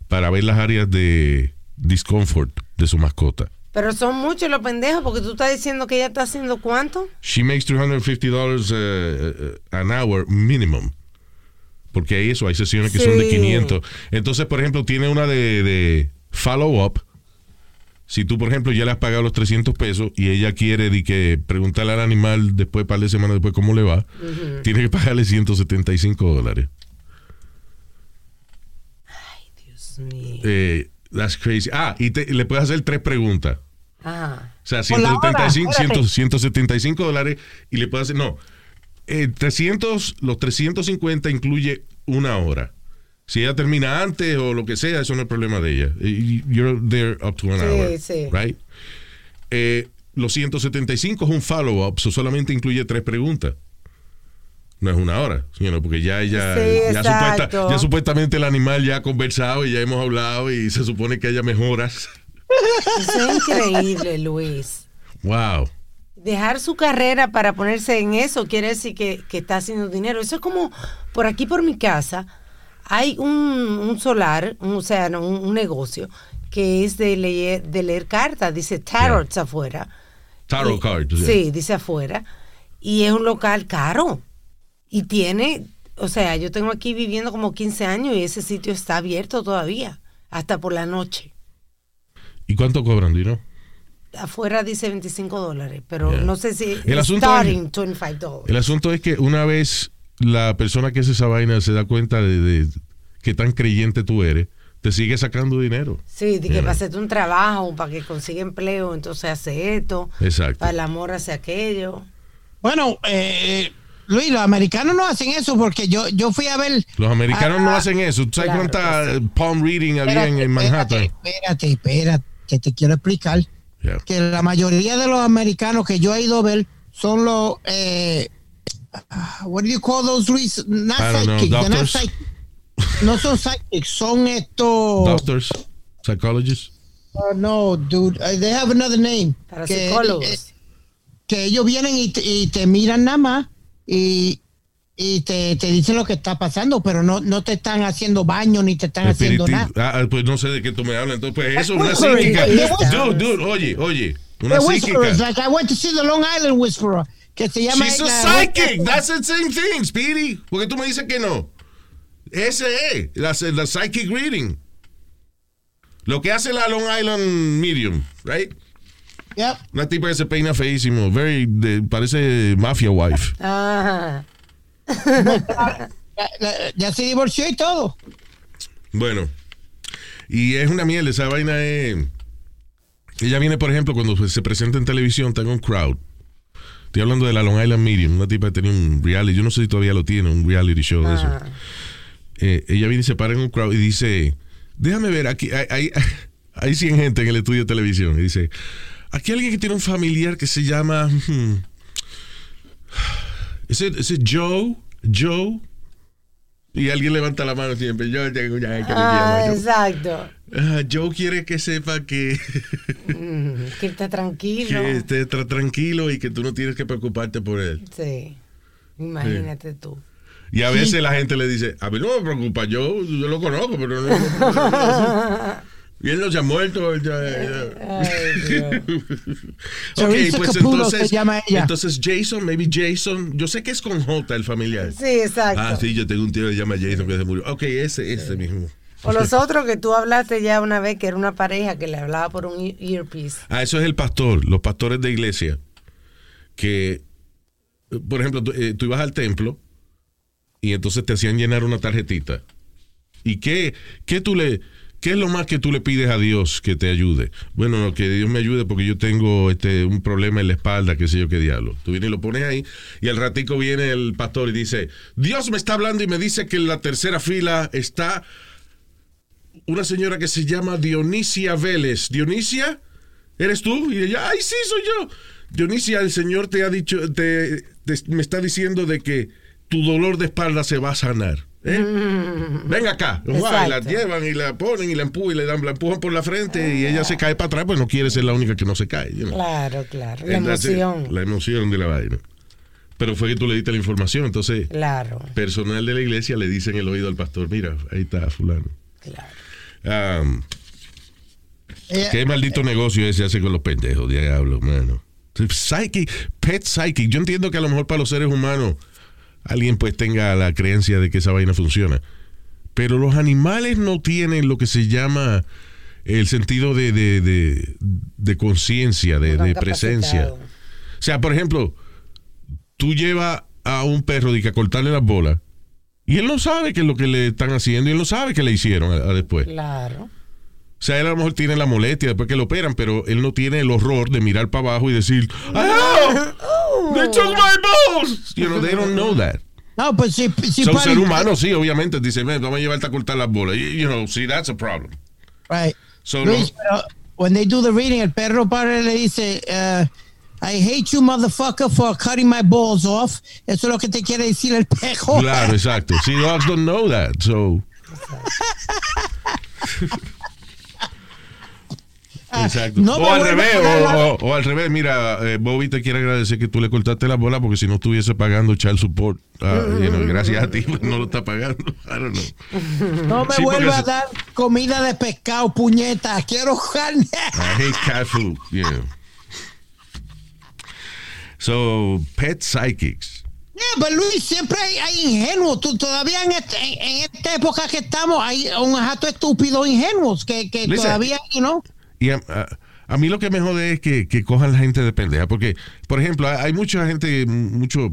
para ver las áreas de discomfort de su mascota. Pero son muchos los pendejos, porque tú estás diciendo que ella está haciendo cuánto. She makes $350 eh, an hour minimum. Porque hay eso, hay sesiones que son de Sí. 500. Entonces, por ejemplo, tiene una de, de follow-up. Si tú, por ejemplo, ya le has pagado los 300 pesos y ella quiere de que preguntarle al animal después, un par de semanas después, cómo le va, tiene que pagarle 175 dólares. Dios mío. Eh, that's crazy. Ah, y te- le puedes hacer tres preguntas. Ajá. O sea, Por la hora, 175, espérate. 100, 175 dólares y le puede hacer, no, eh, 300, los 350 incluye una hora. Si ella termina antes o lo que sea, eso no es problema de ella. You're there up to an Sí, hour, sí. right? Eh, los 175 es un follow-up, so solamente incluye tres preguntas. No es una hora, you know, porque ya ella, Sí, ya, supuesta- ya supuestamente el animal ya ha conversado y ya hemos hablado y se supone que haya mejoras. Eso es increíble, Luis. Wow. Dejar su carrera para ponerse en eso quiere decir que, que está haciendo dinero. Eso es como por aquí, por mi casa, hay un, un solar, un, o sea, no, un, un negocio que es de leer, de leer cartas, dice tarots afuera. Tarot cards. yeah. Sí, dice afuera. Y es un local caro. Y tiene, o sea, yo tengo aquí viviendo como 15 años y ese sitio está abierto todavía, hasta por la noche. ¿Y cuánto cobran, Dino? Afuera dice 25 dólares, pero Yeah. no sé si El asunto starting 25 dólares. El asunto es que una vez la persona que hace esa vaina se da cuenta de, de qué tan creyente tú eres, te sigue sacando dinero. Sí, de que para hacerte un trabajo, para que consiga empleo, entonces hace esto. Exacto. Para el amor hace aquello. Bueno, eh, Luis, los americanos no hacen eso porque yo, yo fui a ver. Los americanos no hacen eso. ¿Tú sabes claro cuánta eh, palm reading había en, en Manhattan? Espérate, espérate, espérate, que te quiero explicar. Yeah. Que la mayoría de los americanos que yo he ido a ver son los. Eh, what do you call those, Luis? Not I don't know, psychics, they're not doctors? psych- no son psychics, son estos. Doctors, psychologists. Oh, no, dude, uh, they have another name. Para Que- psicólogos. eh, que ellos vienen y te, y te miran nada más y, y te, te dicen lo que está pasando, pero no, no te están haciendo baño ni te están haciendo Espiriti- nada. Ah, ah, pues no sé de qué tú me hablas. Entonces, pues eso es una psíquica. Dude, dude, oye, oye. Una psíquica. like I went to see the Long Island Whisperer, que se llama... She's a psychic. That's the same thing, Speedy. Porque tú me dices que no. Ese es la, la psychic reading. Lo que hace la Long Island Medium, right? Yep. Una tipa que se peina feísimo. Very, de- parece mafia wife. Ajá. Ya, ya- ya se divorció y todo. Bueno. Y es una mierda. Esa vaina es... Ella viene, por ejemplo, cuando se presenta en televisión, está en un crowd. Estoy hablando de la Long Island Medium. Una tipa que tenía un reality. Yo no sé si todavía lo tiene. Un reality show de eso. Ajá. eh, ella viene y se para en un crowd y dice, déjame ver, aquí hay, hay, hay 100 gente en el estudio de televisión. Y dice, aquí hay alguien que tiene un familiar que se llama... hmm, ¿Es Joe? Joe? Y alguien levanta la mano siempre. Yo tengo una gente que me Ah, exacto. Ah, Joe quiere que sepa que, Mm, que está tranquilo. que esté tra- tranquilo y que tú no tienes que preocuparte por él. Sí. Imagínate tú. Y a veces la gente le dice, a mí no me preocupa, yo, yo lo conozco, pero no... no- y él no se ha muerto. él ya- ya- Ay, Dios. ok, Teresa pues entonces, se llama ella. entonces Jason, maybe Jason, yo sé que es con J el familiar. Sí, exacto. Ah, sí, yo tengo un tío que se llama Jason que se murió. Ok, ese, ese mismo. O los otros que tú hablaste ya una vez, que era una pareja que le hablaba por un ear- earpiece. Ah, eso es el pastor, los pastores de iglesia, que, por ejemplo, tú, eh, tú ibas al templo y entonces te hacían llenar una tarjetita. ¿Y qué, qué tú le, qué es lo más que tú le pides a Dios que te ayude? Bueno, que Dios me ayude porque yo tengo este un problema en la espalda, qué sé yo qué diablo. Tú vienes y lo pones ahí y al ratico viene el pastor y dice, Dios me está hablando y me dice que en la tercera fila está una señora que se llama Dionisia Vélez. Dionisia, ¿eres tú? Y ella, ay, sí, soy yo. Dionisia, el Señor te ha dicho, te, te- me está diciendo de que tu dolor de espalda se va a sanar. ¿Eh? Ven acá. Guau, y la llevan y la ponen y la empujan y le dan, la empujan por la frente y ella se cae para atrás, pues no quiere ser la única que no se cae. you know. Claro, claro. La emoción. La emoción de la vaina. Pero fue que tú le diste la información, entonces Claro, personal de la iglesia le dice en el oído al pastor, mira, ahí está fulano. claro. Um, Ella- Qué maldito negocio ese hace con los pendejos, diablo, mano. Psychic, pet psychic. Yo entiendo que a lo mejor para los seres humanos alguien pues tenga la creencia de que esa vaina funciona. Pero los animales no tienen lo que se llama el sentido de, de, de- de conciencia, de, presencia. O sea, por ejemplo, tú llevas a un perro de que a cortarle las bolas y él no sabe qué es lo que le están haciendo y él no sabe qué le hicieron a- a después. Claro. O sea, él a lo mejor tiene la molestia después que lo operan, pero él no tiene el horror de mirar para abajo y decir, ¡Ah! ¡They took my balls! You know, they don't know that. No, pues sí Son para- ser humanos, sí, obviamente. Dice, "Man, vamos a llevarte a cortar las bolas. You, you know, see, that's a problem. Right. So, Luis, no- pero when they do the reading, el perro padre le dice, uh, I hate you, motherfucker, for cutting my balls off. Eso es lo que te quiere decir el perro. Claro, exacto. See, dogs don't know that, so... Exacto. no o al revés, o, o- o al revés, mira, eh, Bobby te quiere agradecer que tú le cortaste la bola porque si no estuviese pagando child support, ah, you know, gracias a ti pues, no lo está pagando. I don't know. No me Sí, vuelva a se- dar comida de pescado, puñeta. Quiero carne. I hate cat food. Yeah. So, pet psychics. Yeah, pero Luis, siempre hay, hay ingenuos. Tú, todavía en, este- en, en esta época que estamos, hay un jato estúpido ingenuos que, que Listen. todavía, you know. Y a, a- a mí lo que me jode es que, que cojan la gente de pendeja. Porque, por ejemplo, hay mucha gente, muchos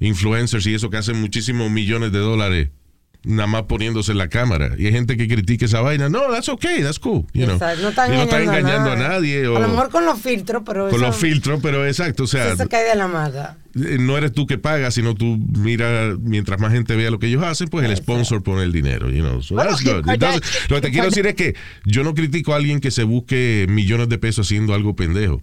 influencers y eso que hacen muchísimos millones de dólares nada más poniéndose en la cámara. Y hay gente que critica esa vaina. No, that's okay, that's cool. You know. No están no están engañando, a nadie. o A lo mejor con los filtros, pero con eso, los filtros, pero exacto. O sea, eso cae de la mata. eh, no eres tú que pagas, sino tú mira, mientras más gente vea lo que ellos hacen, pues el sponsor pone el dinero, you know. So that's good. Lo que te quiero decir es que yo no critico a alguien que se busque millones de pesos haciendo algo pendejo.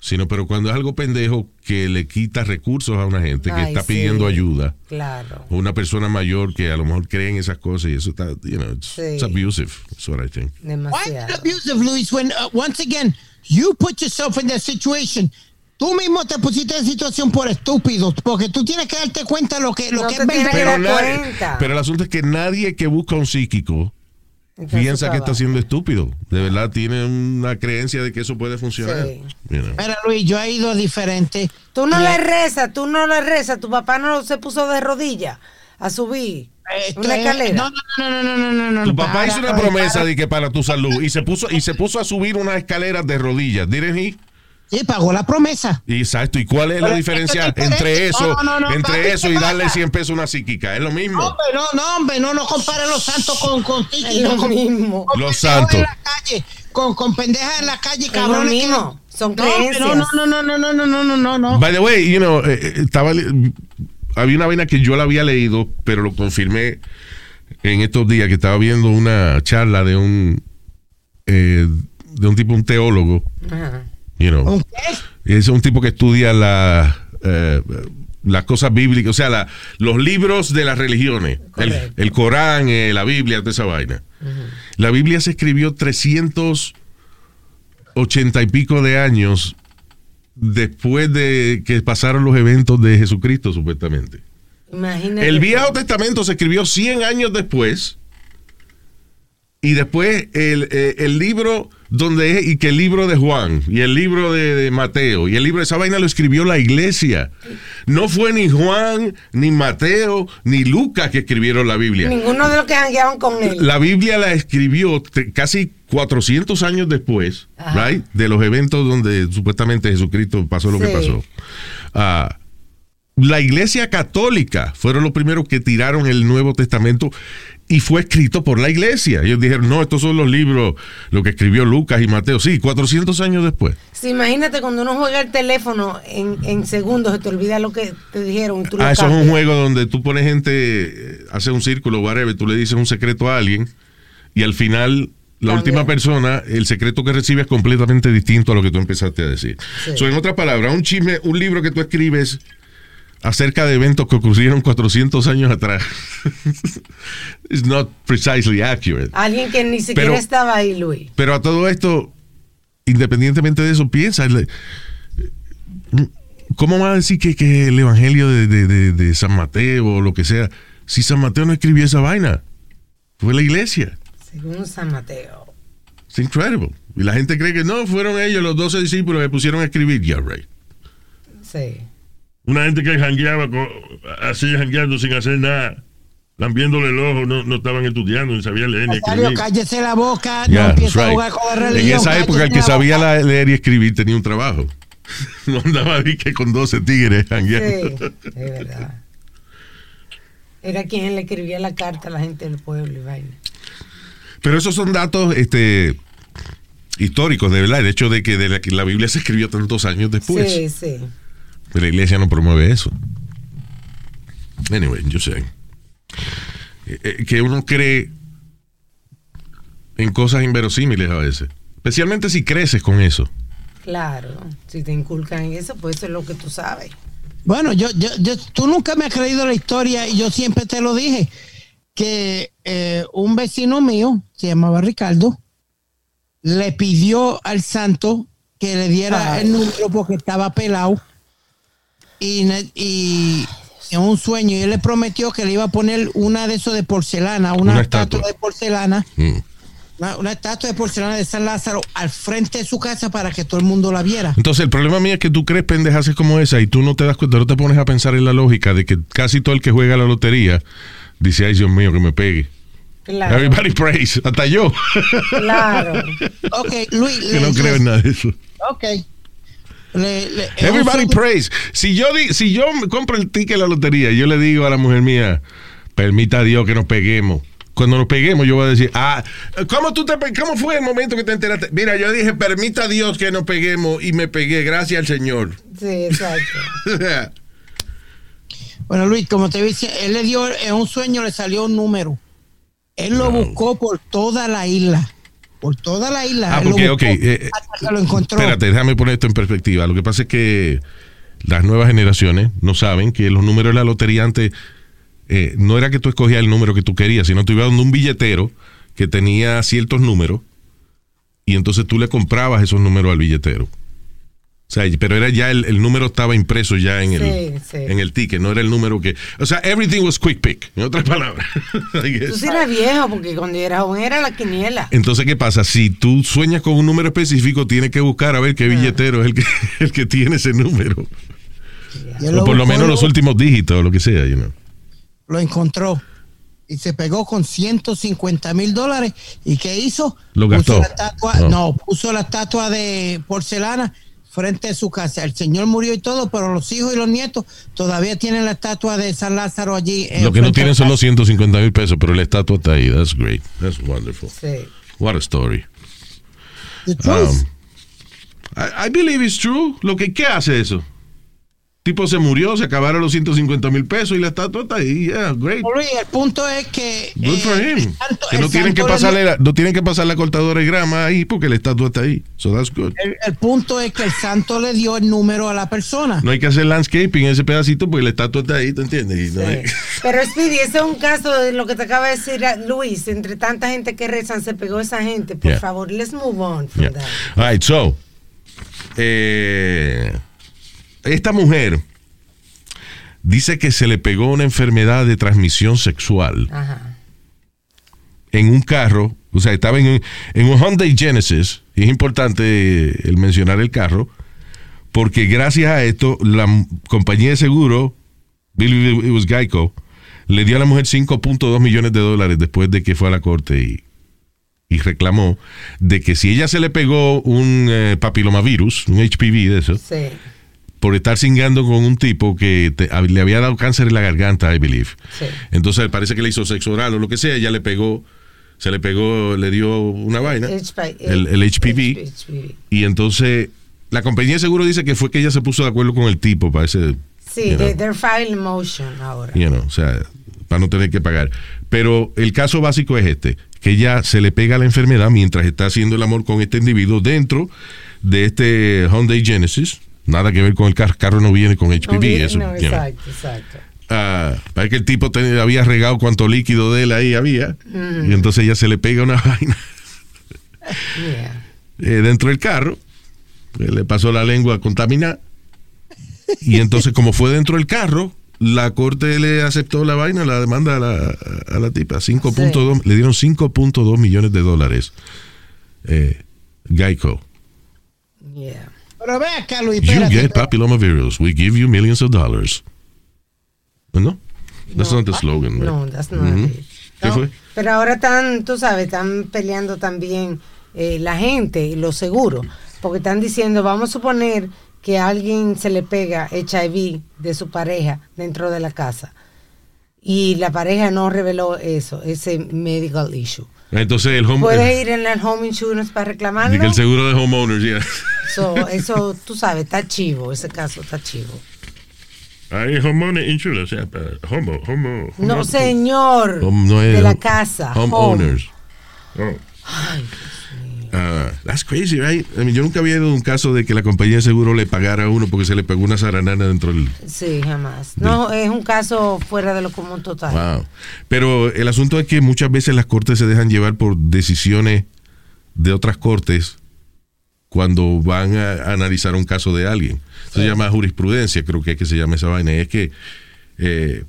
Sino, pero cuando es algo pendejo que le quita recursos a una gente que está sí. pidiendo ayuda, Claro. o una persona mayor que a lo mejor cree en esas cosas y eso está, you know, it's, Sí. it's abusive. That's what I think. Why is it Demasiado. abusive, Luis? When uh, once again you put yourself in that situation, tú mismo te pusiste en situación por estúpido, porque tú tienes que darte cuenta lo que lo No que es verdad. que Pero, el asunto es que nadie que busca un psíquico piensa que está siendo estúpido. De verdad tiene una creencia de que eso puede funcionar. Sí. You know. Mira, Luis, yo he ido diferente. Tú no le rezas, tú no le rezas, tu papá no se puso de rodillas a subir una es- escalera. No, no, no, no, no, no, no, no. Tu papá para, hizo una para, promesa para. de que para tu salud y se puso y se puso a subir unas escaleras de rodillas, didn't he? Sí, pagó la promesa. Y exacto, ¿y cuál es la diferencia es entre eso, No, no, no, entre papi, eso ¿qué y darle pasa? 100 pesos a una psíquica? Es lo mismo. Hombre, no, no, hombre, no, no compare los santos con con Es lo con- mismo. con Los santos. en la calle, con, con pendejas en la calle, Es cabrones. que-. Son creencias. no, no, no, no, no, no, no, no, no, no. By the way, you know, eh, eh, estaba había una vaina que yo la había leído, pero lo confirmé en estos días que estaba viendo una charla de un eh, de un tipo, un teólogo, Ajá. You know. Es un tipo que estudia la, eh, las cosas bíblicas, o sea, la- los libros de las religiones, el Corán, eh, la Biblia, toda esa vaina. La Biblia se escribió 380 y pico de años después de que pasaron los eventos de Jesucristo, supuestamente. Imagínate. El Viejo Testamento se escribió 100 años después. Y después el, eh, el libro donde es, y que el libro de Juan, y el libro de, de Mateo, y el libro de esa vaina lo escribió la iglesia. No fue ni Juan, ni Mateo, ni Lucas que escribieron la Biblia. Ninguno de los que jangueaban con él. La Biblia la escribió casi 400 años después, right, de los eventos donde supuestamente Jesucristo pasó lo que pasó. Ah, la iglesia católica fueron los primeros que tiraron el Nuevo Testamento y fue escrito por la iglesia. Ellos dijeron, no, estos son los libros, lo que escribió Lucas y Mateo. Sí, 400 años después. Sí, imagínate cuando uno juega el teléfono en, en segundos, se te olvida lo que te dijeron. Tú Ah, eso es un juego donde tú pones gente, eh, hace un círculo, whatever, tú le dices un secreto a alguien y al final la última persona, el secreto que recibe es completamente distinto a lo que tú empezaste a decir. Sí. So, en otras palabras, un chisme, un libro que tú escribes acerca de eventos que ocurrieron 400 años atrás. It's not precisely accurate. Alguien que ni siquiera Pero- estaba ahí, Luis. Pero a todo esto, independientemente de eso, piensa. ¿Cómo va a decir que, que el evangelio de, de- de- de San Mateo o lo que sea? Si San Mateo no escribió esa vaina, fue la iglesia. Según San Mateo. Es incredible. Y la gente cree que no, fueron ellos los 12 discípulos que pusieron a escribir. Yeah, right. Sí. Una gente que jangueaba con- así, jangueando sin hacer nada, lambiéndole el ojo, no, no estaban estudiando, ni sabían leer ni escribir. cállese la boca, Yeah, no empiece that's a right. jugar con la En religión. esa época el que sabía la- leer y escribir tenía un trabajo. No andaba ahí que con 12 tigres jangueando. Sí, es verdad. Era quien le escribía la carta a la gente del pueblo y vaina. Pero esos son datos este, históricos, de verdad. El hecho de que, de la, que la Biblia se escribió tantos años después. Sí, sí. Pero la iglesia no promueve eso. Anyway, yo sé. Eh, eh, que uno cree en cosas inverosímiles a veces. Especialmente si creces con eso. Claro. Si te inculcan eso, pues eso es lo que tú sabes. Bueno, yo, yo, yo- tú nunca me has creído la historia y yo siempre te lo dije, que eh, un vecino mío, se llamaba Ricardo, le pidió al santo que le diera Ay. el número porque estaba pelado y, y en un sueño y él le prometió que le iba a poner una de esos de porcelana, una, Una estatua. estatua. de porcelana, Mm. una, una estatua de porcelana de San Lázaro al frente de su casa para que todo el mundo la viera. Entonces, el problema mío es que tú crees pendejaces como esa y tú no te das cuenta, no te pones a pensar en la lógica de que casi todo el que juega a la lotería dice, ay Dios mío, que me pegue. Claro. Everybody prays, hasta yo, Claro. Ok, Luis. que no creo en nada de eso. Ok. Le- le- Everybody prays. Si yo, di- si yo me compro el ticket de la lotería, yo le digo a la mujer mía, permita a Dios que nos peguemos. Cuando nos peguemos, yo voy a decir, ah, ¿cómo, tú te, ¿cómo fue el momento que te enteraste? Mira, yo dije, permita a Dios que nos peguemos y me pegué, gracias al Señor. Sí, exacto. Bueno, Luis, como te dice, él le dio, en un sueño le salió un número. Él lo buscó por toda la isla. Por toda la isla. Ah, lo porque, buscó ok, eh, lo encontró. Espérate, déjame poner esto en perspectiva. Lo que pasa es que las nuevas generaciones no saben que los números de la lotería antes eh, no era que tú escogías el número que tú querías, sino tú ibas donde un billetero que tenía ciertos números y entonces tú le comprabas esos números al billetero. O sea, pero era ya el, el número estaba impreso ya en el, Sí, en el ticket, no era el número que. O sea, everything was quick pick, en otras palabras. Sí eras viejo, porque cuando era joven era la quiniela. Entonces, ¿qué pasa? Si tú sueñas con un número específico, tienes que buscar a ver qué billetero es el que, el que tiene ese número. O por lo menos los últimos dígitos, o lo que sea, you know. Lo encontró. Y se pegó con 150 mil dólares. ¿Y qué hizo? Lo gastó. Puso la estatua, No. no. puso la estatua de porcelana frente a su casa. El señor murió y todo, pero los hijos y los nietos todavía tienen la estatua de San Lázaro allí. Lo que no tienen son los casa. 150 mil pesos, pero la estatua está ahí. That's great. That's wonderful. Sí. What a story. The truth. Um, I, I believe it's true. Lo que, ¿Qué hace eso? Tipo se murió, se acabaron los 150 mil pesos y la estatua está ahí. Yeah, great. Luis, el punto es que. Good eh, for him. el santo- Que no tienen que, pasarle la, no tienen que pasar la cortadora de grama ahí porque la estatua está ahí. So that's good. el, el punto es que el santo le dio el número a la persona. No hay que hacer landscaping en ese pedacito porque la estatua está ahí, ¿te entiendes? Y no hay- Pero Speedy, ese es un caso de lo que te acaba de decir ah, Luis. Entre tanta gente que rezan, se pegó esa gente. Por Yeah. favor, let's move on from Yeah. that. All right, so, eh, esta mujer dice que se le pegó una enfermedad de transmisión sexual Ajá. en un carro, o sea, estaba en un, en un Hyundai Genesis, y es importante el mencionar el carro, porque gracias a esto la compañía de seguro, Billy was Geico, le dio a la mujer 5.2 millones de dólares después de que fue a la corte y, y reclamó de que si ella se le pegó un eh, papilomavirus, un HPV de eso, Sí. Por estar cingando con un tipo que te- a- le había dado cáncer en la garganta, I believe. Sí. Entonces parece que le hizo sexo oral o lo que sea, ella le pegó, se le pegó, le dio una vaina, HP, el, el HPV, HPV. y entonces la compañía de seguro dice que fue que ella se puso de acuerdo con el tipo para ese, Sí, you know, they- they're filing motion ahora. you know, o sea, para no tener que pagar. Pero el caso básico es este, que ella se le pega la enfermedad mientras está haciendo el amor con este individuo dentro de este Hyundai Genesis. Nada que ver con el carro, el carro no viene con HPV. No, eso, no, exacto, exacto. Ah, para que el tipo te- había regado cuánto líquido de él ahí había. Mm. Y entonces ella se le pega una vaina Yeah. eh, dentro del carro. eh, Le pasó la lengua contaminada. Y entonces, como fue dentro del carro, la corte le aceptó la vaina, la demanda a la, a la tipa. 5.2, Le dieron 5.2 millones de dólares. Eh, Geico. Yeah. Pero ve acá, Luis, You espérate. get papillomavirus. We give you millions of dollars. ¿No? That's No. not the slogan, right? No, that's not Ujú. it. ¿Qué No, fue? Pero ahora están, tú sabes, están peleando también eh, la gente y los seguros, porque están diciendo, vamos a suponer que a alguien se le pega HIV de su pareja dentro de la casa y la pareja no reveló eso, ese medical issue. Entonces el home, Puedes ir en el home insurance para reclamarlo. que el seguro de homeowners, ya. So, eso, tú sabes, está chivo, ese caso está chivo. Hay homeowner insurance, o sea, para homo, homo. No, homo- señor, Home- no de la home- casa. home. Homeowners. Oh. Ah, that's crazy, right? I mean, yo nunca había ido a un caso de que la compañía de seguro le pagara a uno porque se le pegó una zaranana dentro del... Sí, jamás. No, es un caso fuera de lo común total. Wow. Pero el asunto es que muchas veces las cortes se dejan llevar por decisiones de otras cortes cuando van a analizar un caso de alguien. Eso se llama jurisprudencia, creo que es que se llama esa vaina. Y es que eh,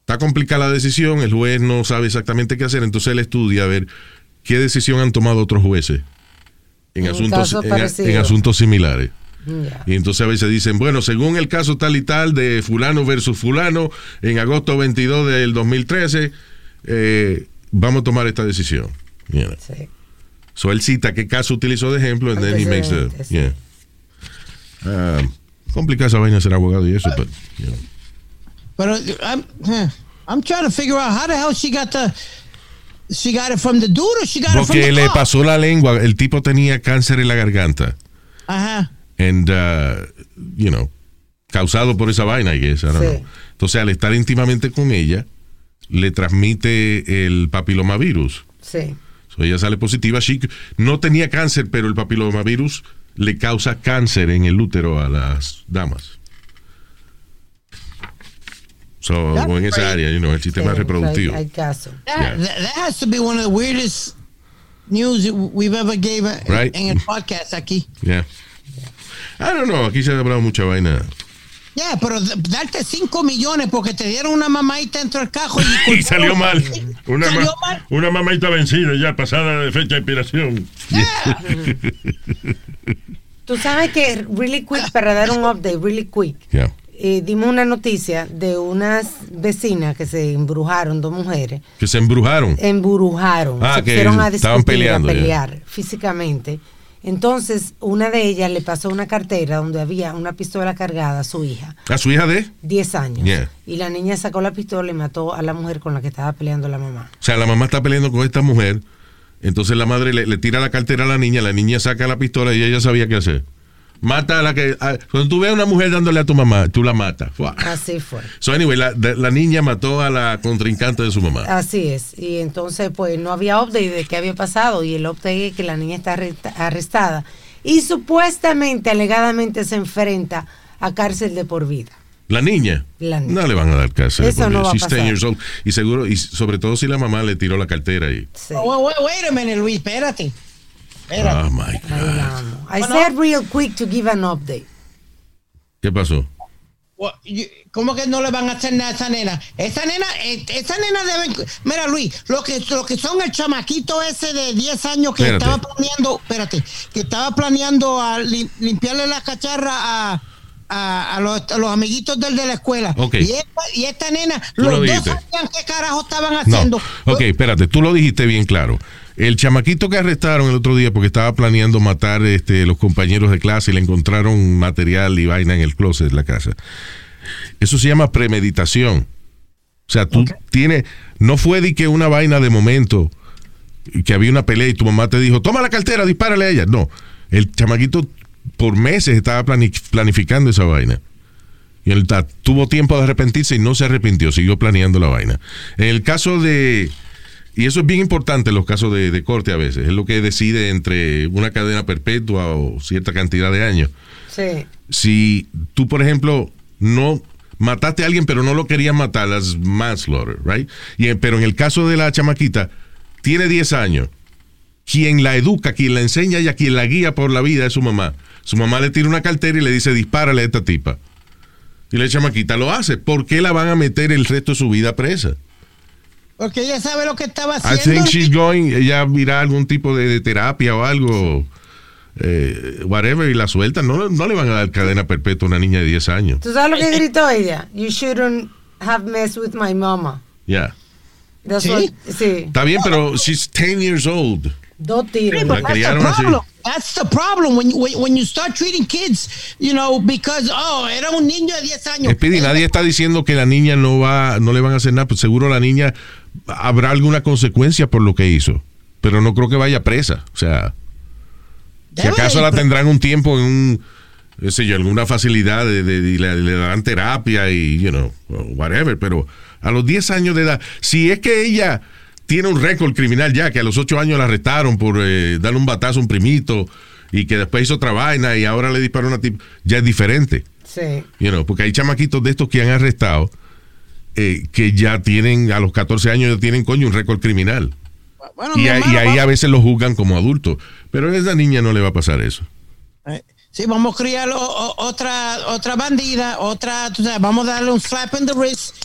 está complicada la decisión, el juez no sabe exactamente qué hacer, entonces él estudia a ver qué decisión han tomado otros jueces en, En asuntos, en- en asuntos similares. Y entonces a veces dicen, bueno, según el caso tal y tal de fulano versus fulano, en agosto 22 del 2013, eh, vamos a tomar esta decisión. You know. Sí. So él cita qué caso utilizó de ejemplo, and then he makes the... Yeah. Ah, complicada esa vaina ser abogado y eso, pero... you know. Pero I'm, eh, I'm trying to figure out how the hell she got the she got it from the dude or she got it from Porque the le pasó la lengua, el tipo tenía cáncer en la garganta. Ajá. and uh, you know causado por esa vaina I guess, I don't Sí. know. entonces al estar íntimamente con ella le transmite el papilomavirus Sí. so, ella sale positiva She- no tenía cáncer pero el papilomavirus le causa cáncer en el útero a las damas so, That's o en esa área you know, el sistema Sí, reproductivo Hay, caso. That, Yeah. that, has to be one of the weirdest news we've ever gave Right. en el podcast aquí. yeah. I don't know aquí se ha hablado mucha vaina Yeah, pero darte 5 millones porque te dieron una mamadita dentro del cajo y, Y salió mal. Una, Salió ma- mal. una mamadita vencida ya, pasada de fecha de expiración. Tú sabes que, really quick, para dar un update, really quick, yeah. Eh, dimos una noticia de unas vecinas que se embrujaron, dos mujeres, que se embrujaron embrujaron, Ah, se que a estaban peleando, a ya. pelear físicamente. Entonces, una de ellas le pasó una cartera donde había una pistola cargada a su hija, a su hija de 10 años. Yeah. Y la niña sacó la pistola y mató a la mujer con la que estaba peleando la mamá. O sea, la mamá está peleando con esta mujer. Entonces la madre le, le tira la cartera a la niña, la niña saca la pistola y ella sabía qué hacer. Mata a la que. a- cuando tú ves a una mujer dándole a tu mamá, tú la matas. Así fue. So, anyway, la, de- la niña mató a la contrincante de su mamá. Así es. Y entonces, pues no había update de qué había pasado. Y el update es que la niña está arresta- arrestada. Y supuestamente, alegadamente, se enfrenta a cárcel de por vida. La niña. La niña. No le van a dar cárcel. Eso no va a she's 10 pasar. years old. Y seguro, y sobre todo si la mamá le tiró la cartera y. Sí. Oh, wait, wait a minute, Luis, espérate. Espérate. Oh my God. I said real quick to give an update. ¿Qué pasó? ¿Cómo que no le van a hacer nada a esa nena? Esa nena, eh, esa nena deben. Mira, Luis, lo que, lo que son el chamaquito ese de 10 años que Espérate. estaba planeando, espérate, que estaba planeando a lim- limpiarle la cacharra a, a, a los, a los amiguitos del de la escuela. Y, esta, y esta nena, los lo dos sabían qué carajo estaban No. haciendo. Ok, espérate, tú lo dijiste bien claro. El chamaquito que arrestaron el otro día porque estaba planeando matar este, los compañeros de clase y le encontraron material y vaina en el closet de la casa. Eso se llama premeditación. O sea, tú tienes, no fue de que una vaina de momento, que había una pelea y tu mamá te dijo, toma la cartera, dispárale a ella. No, el chamaquito por meses estaba plani- planificando esa vaina. Y él tuvo tiempo de arrepentirse y no se arrepintió, siguió planeando la vaina. En el caso de, y eso es bien importante en los casos de, de corte a veces, es lo que decide entre una cadena perpetua o cierta cantidad de años. Sí. Si tú, por ejemplo, no mataste a alguien pero no lo querías matar, las manslaughter, right? Y, pero en el caso de la chamaquita, tiene 10 años. Quien la educa, quien la enseña y a quien la guía por la vida es su mamá. Su mamá le tira una cartera y le dice, dispárale a esta tipa. Y la chamaquita lo hace. ¿Por qué la van a meter el resto de su vida presa? Porque ella sabe lo que estaba I haciendo. think she's going, ella irá a algún tipo de, de terapia o algo, eh, whatever, y la sueltan. No, no le van a dar cadena perpetua a una niña de 10 años. ¿Tú sabes lo que gritó ella? You shouldn't have messed with my mama. Ya. That's ¿Sí? what- sí. Está bien, pero she's 10 years old. Dos tiros. Sí, La criaron así. That's the problem when you, when, when you start treating kids, you know, because oh, era un niño de 10 años. Speedy, nadie está diciendo que la niña no va, no le van a hacer nada, pues seguro la niña habrá alguna consecuencia por lo que hizo, pero no creo que vaya presa. O sea, si acaso la tendrán un tiempo en un, qué sé yo, alguna facilidad de, le, le darán terapia y, you know, whatever, pero a los 10 años de edad, si es que ella tiene un récord criminal ya, que a los 8 años la arrestaron por eh, darle un batazo a un primito y que después hizo otra vaina y ahora le disparó a una tip, ya es diferente. Sí. You know, porque hay chamaquitos de estos que han arrestado eh, que ya tienen, a los 14 años ya tienen, coño, un récord criminal. Bueno, Y, ahí vamos- a veces lo juzgan como adultos. Pero a esa niña no le va a pasar eso. Eh, Sí, vamos a criar o- o- otra, otra bandida, otra, tú sabes, vamos a darle un slap in the wrist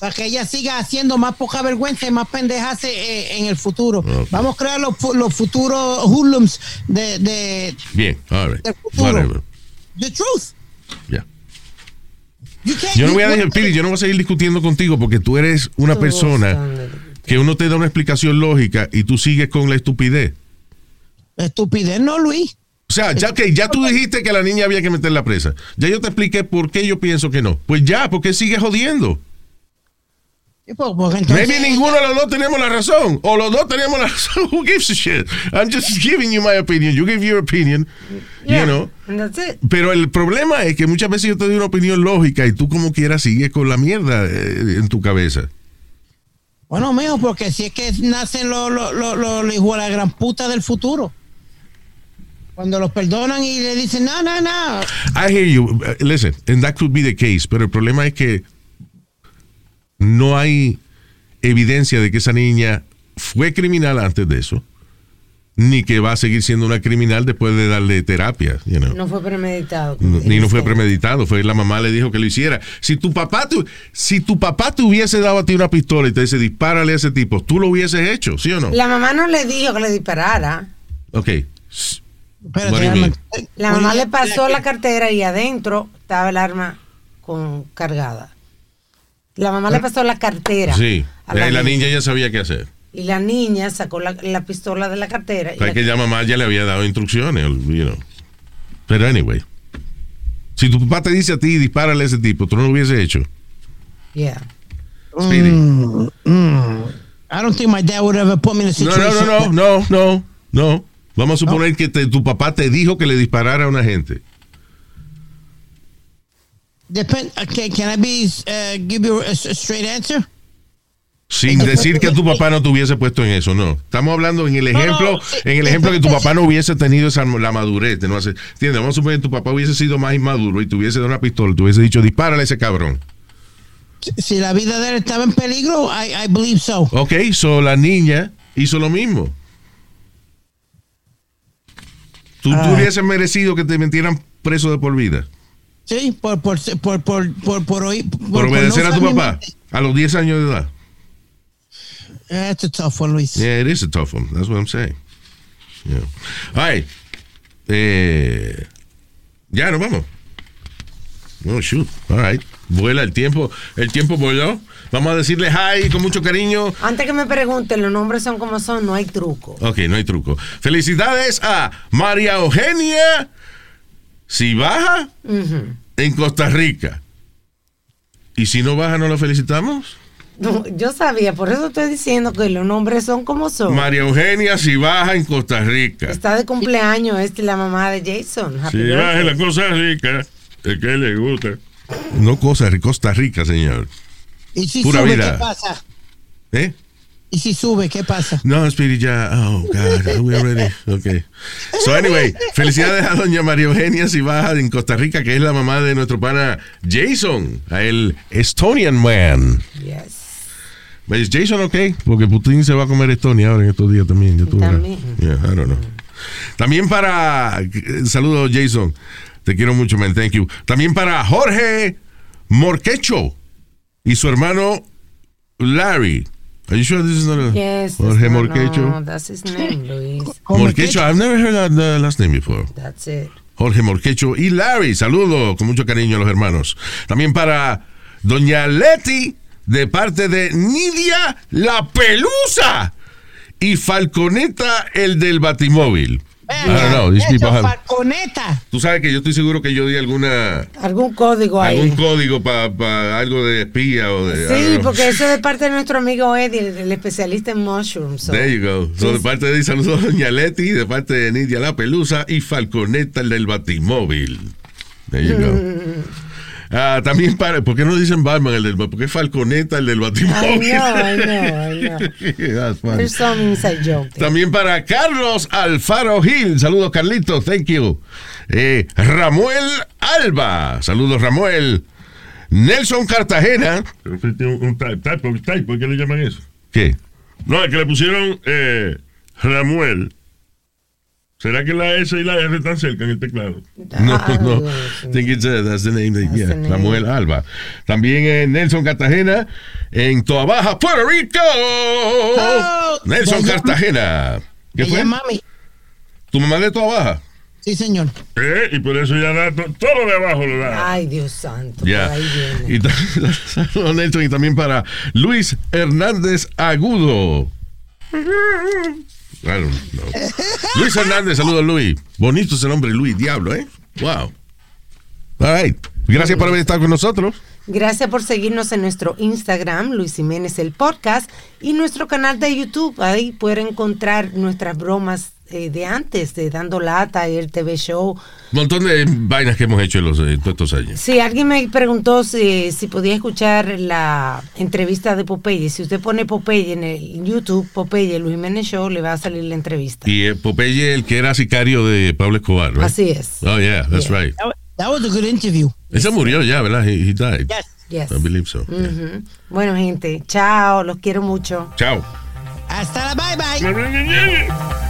para que ella siga haciendo más poca vergüenza y más pendejas eh, en el futuro. Vamos a crear los, los futuros hoodlums de, de Bien, all right. Del futuro. Whatever. the truth. Can't- Yo no voy a dejar, Piri, yo no voy a seguir discutiendo contigo porque tú eres una Tú, persona que uno te da una explicación lógica y tú sigues con la estupidez. Estupidez, no, Luis. O sea, ya que ya tú dijiste que a la niña había que meterla presa. Ya yo te expliqué por qué yo pienso que no. Pues ya, porque sigues jodiendo. Pues, pues, entonces- Maybe ninguno de los dos tenemos la razón. O los dos tenemos la razón. Who gives a shit? I'm just giving you my opinion. You give your opinion. Yeah, You know. that's it. Pero el problema es que muchas veces yo te doy una opinión lógica y tú como quieras sigues con la mierda eh, en tu cabeza. Bueno, mijo, porque si es que nacen los los los los los hijos de la gran puta del futuro. Cuando los perdonan y le dicen, no, no, no. I hear you. Listen, and that could be the case. Pero el problema es que no hay evidencia de que esa niña fue criminal antes de eso, ni que va a seguir siendo una criminal después de darle terapia. You know. No fue premeditado. No, Ni no fue premeditado, fue la mamá le dijo que lo hiciera. Si tu papá tu, si tu papá te hubiese dado a ti una pistola y te dice dispárale a ese tipo, tú lo hubieses hecho, ¿sí o no? La mamá no le dijo que le disparara. Ok. Espérate? La mamá le pasó la cartera y adentro estaba el arma con cargada. La mamá le pasó la cartera. Sí. a La, la niña ya sabía qué hacer. Y la niña sacó la, la pistola de la cartera. y O sea, la- que ya mamá ya le había dado instrucciones, you know. Pero anyway. Si tu papá te dice a ti dispárale a ese tipo, tú no lo hubiese hecho. Yeah. Mm, mm. I don't think my dad would ever put me in a No, situation. no, no, no, no, no, no. Vamos a suponer que te- tu papá te dijo que le disparara a una gente. Depend, okay, can I be, uh, give you a, a straight answer? Sin decir que tu papá no te hubiese puesto en eso, no. Estamos hablando en el ejemplo, no, sí, en el ejemplo que tu papá no hubiese tenido esa la madurez. Vamos a suponer que tu papá hubiese sido más inmaduro y te hubiese dado una pistola, te hubiese dicho, dispárale a ese cabrón. Si- la vida de él estaba en peligro, I, I believe so. Ok, so la niña hizo lo mismo. Tú, tú Ah. hubieses merecido que te metieran preso de por vida. Sí, por, por, por, por, por, por, oír- por, Por obedecer no a tu papá. mente. A los 10 años de edad. That's a tough one, Luis. Yeah, it is a tough one. That's what I'm saying. Yeah. All right. Eh, ya, nos vamos. Oh, shoot. All right. Vuela el tiempo. El tiempo voló. Vamos a decirle hi con mucho cariño. Antes que me pregunten, los nombres son como son, no hay truco. Ok, no hay truco. Felicidades a María Eugenia si baja en Costa Rica. ¿Y si no baja, no la felicitamos? No, yo sabía, por eso estoy diciendo que los nombres son como son. María Eugenia si baja en Costa Rica. Está de cumpleaños este la mamá de Jason. Happy Si baja la cosa rica, el que le gusta. No Costa Rica, Costa Rica, señor. Y si Pura sube, vida. ¿qué pasa? ¿Eh? Y si sube, ¿qué pasa? No, Speedy, ya. Oh, God. We already. Okay. So, anyway, felicidades a doña María Eugenia si baja en Costa Rica, que es la mamá de nuestro pana Jason, a el Estonian Man. Yes. ¿Es Jason ok? Porque Putin se va a comer Estonia ahora en estos días también. verás. También. Yeah, I don't know. También para. Saludos, Jason. Te quiero mucho, man. Thank you. También para Jorge Morquecho y su hermano Larry. Are you sure this is not a Yes. Jorge no, Morquecho? No, that's his name, Luis. Morquecho, I've never heard that the last name before. That's it. Jorge Morquecho y Larry. Saludos con mucho cariño a los hermanos. También para Doña Leti, de parte de Nidia La Pelusa y Falconeta, el del Batimóvil. I don't know, these people have- Falconeta. Tú sabes que yo estoy seguro que yo di alguna Algún código ahí. algún código para algo de espía o de. Sí, porque eso es de parte de nuestro amigo Eddie, el, el especialista en mushrooms. so. There you go. So, de parte de saludos a Doña Leti, de parte de Nidia La Pelusa y Falconeta, el del Batimóvil. There you go. Ah, también para, ¿por qué no dicen Batman el del ¿Por qué Falconeta el del I Batimóvil? know, I know, I know. That's funny. There's some inside joke. there. También para Carlos Alfaro Gil. Saludos, Carlitos. Thank you. Eh, Ramuel Alba. Saludos, Ramuel. Nelson Cartagena. Un, typo, typo, ¿qué le llaman eso? ¿Qué? No, es que le pusieron eh, Ramuel. ¿Será que la S y la R están cerca en el teclado? No, no. I think it's, uh, that's the name. that- yeah, the name. Samuel Alba. También eh, Nelson Cartagena en Toa Baja, Puerto Rico. Nelson de allá- Cartagena. ¿Qué fue? mami. ¿Tu mamá de Toa Baja? Sí, señor. Eh, y por eso ya da to- todo de abajo lo da. Ay, Dios santo. Ya. por ahí viene. Y ta- saludos, Nelson y también para Luis Hernández Agudo. I. Luis Hernández, saludos Luis. Bonito ese nombre, Luis, diablo, ¿eh? Wow. All right. Gracias por haber estado con nosotros. Gracias por seguirnos en nuestro Instagram, Luis Jiménez el Podcast, y nuestro canal de YouTube. Ahí pueden encontrar nuestras bromas eh, de antes, de Dando Lata y el TV Show. Un montón de vainas que hemos hecho en los, eh, todos estos años. Sí, alguien me preguntó si, si podía escuchar la entrevista de Popeye. Si usted pone Popeye en el YouTube, Popeye Luis Jiménez Show, le va a salir la entrevista. Y eh, Popeye, el que era sicario de Pablo Escobar, right? Así es. Oh, yeah, that's Yeah. right. That wa- That was a good interview. Ese murió ya, ¿verdad? He, he died. Yes. Yes. I believe so. Ujú. Bueno, gente, chao, los quiero mucho. Chao. Hasta la bye bye.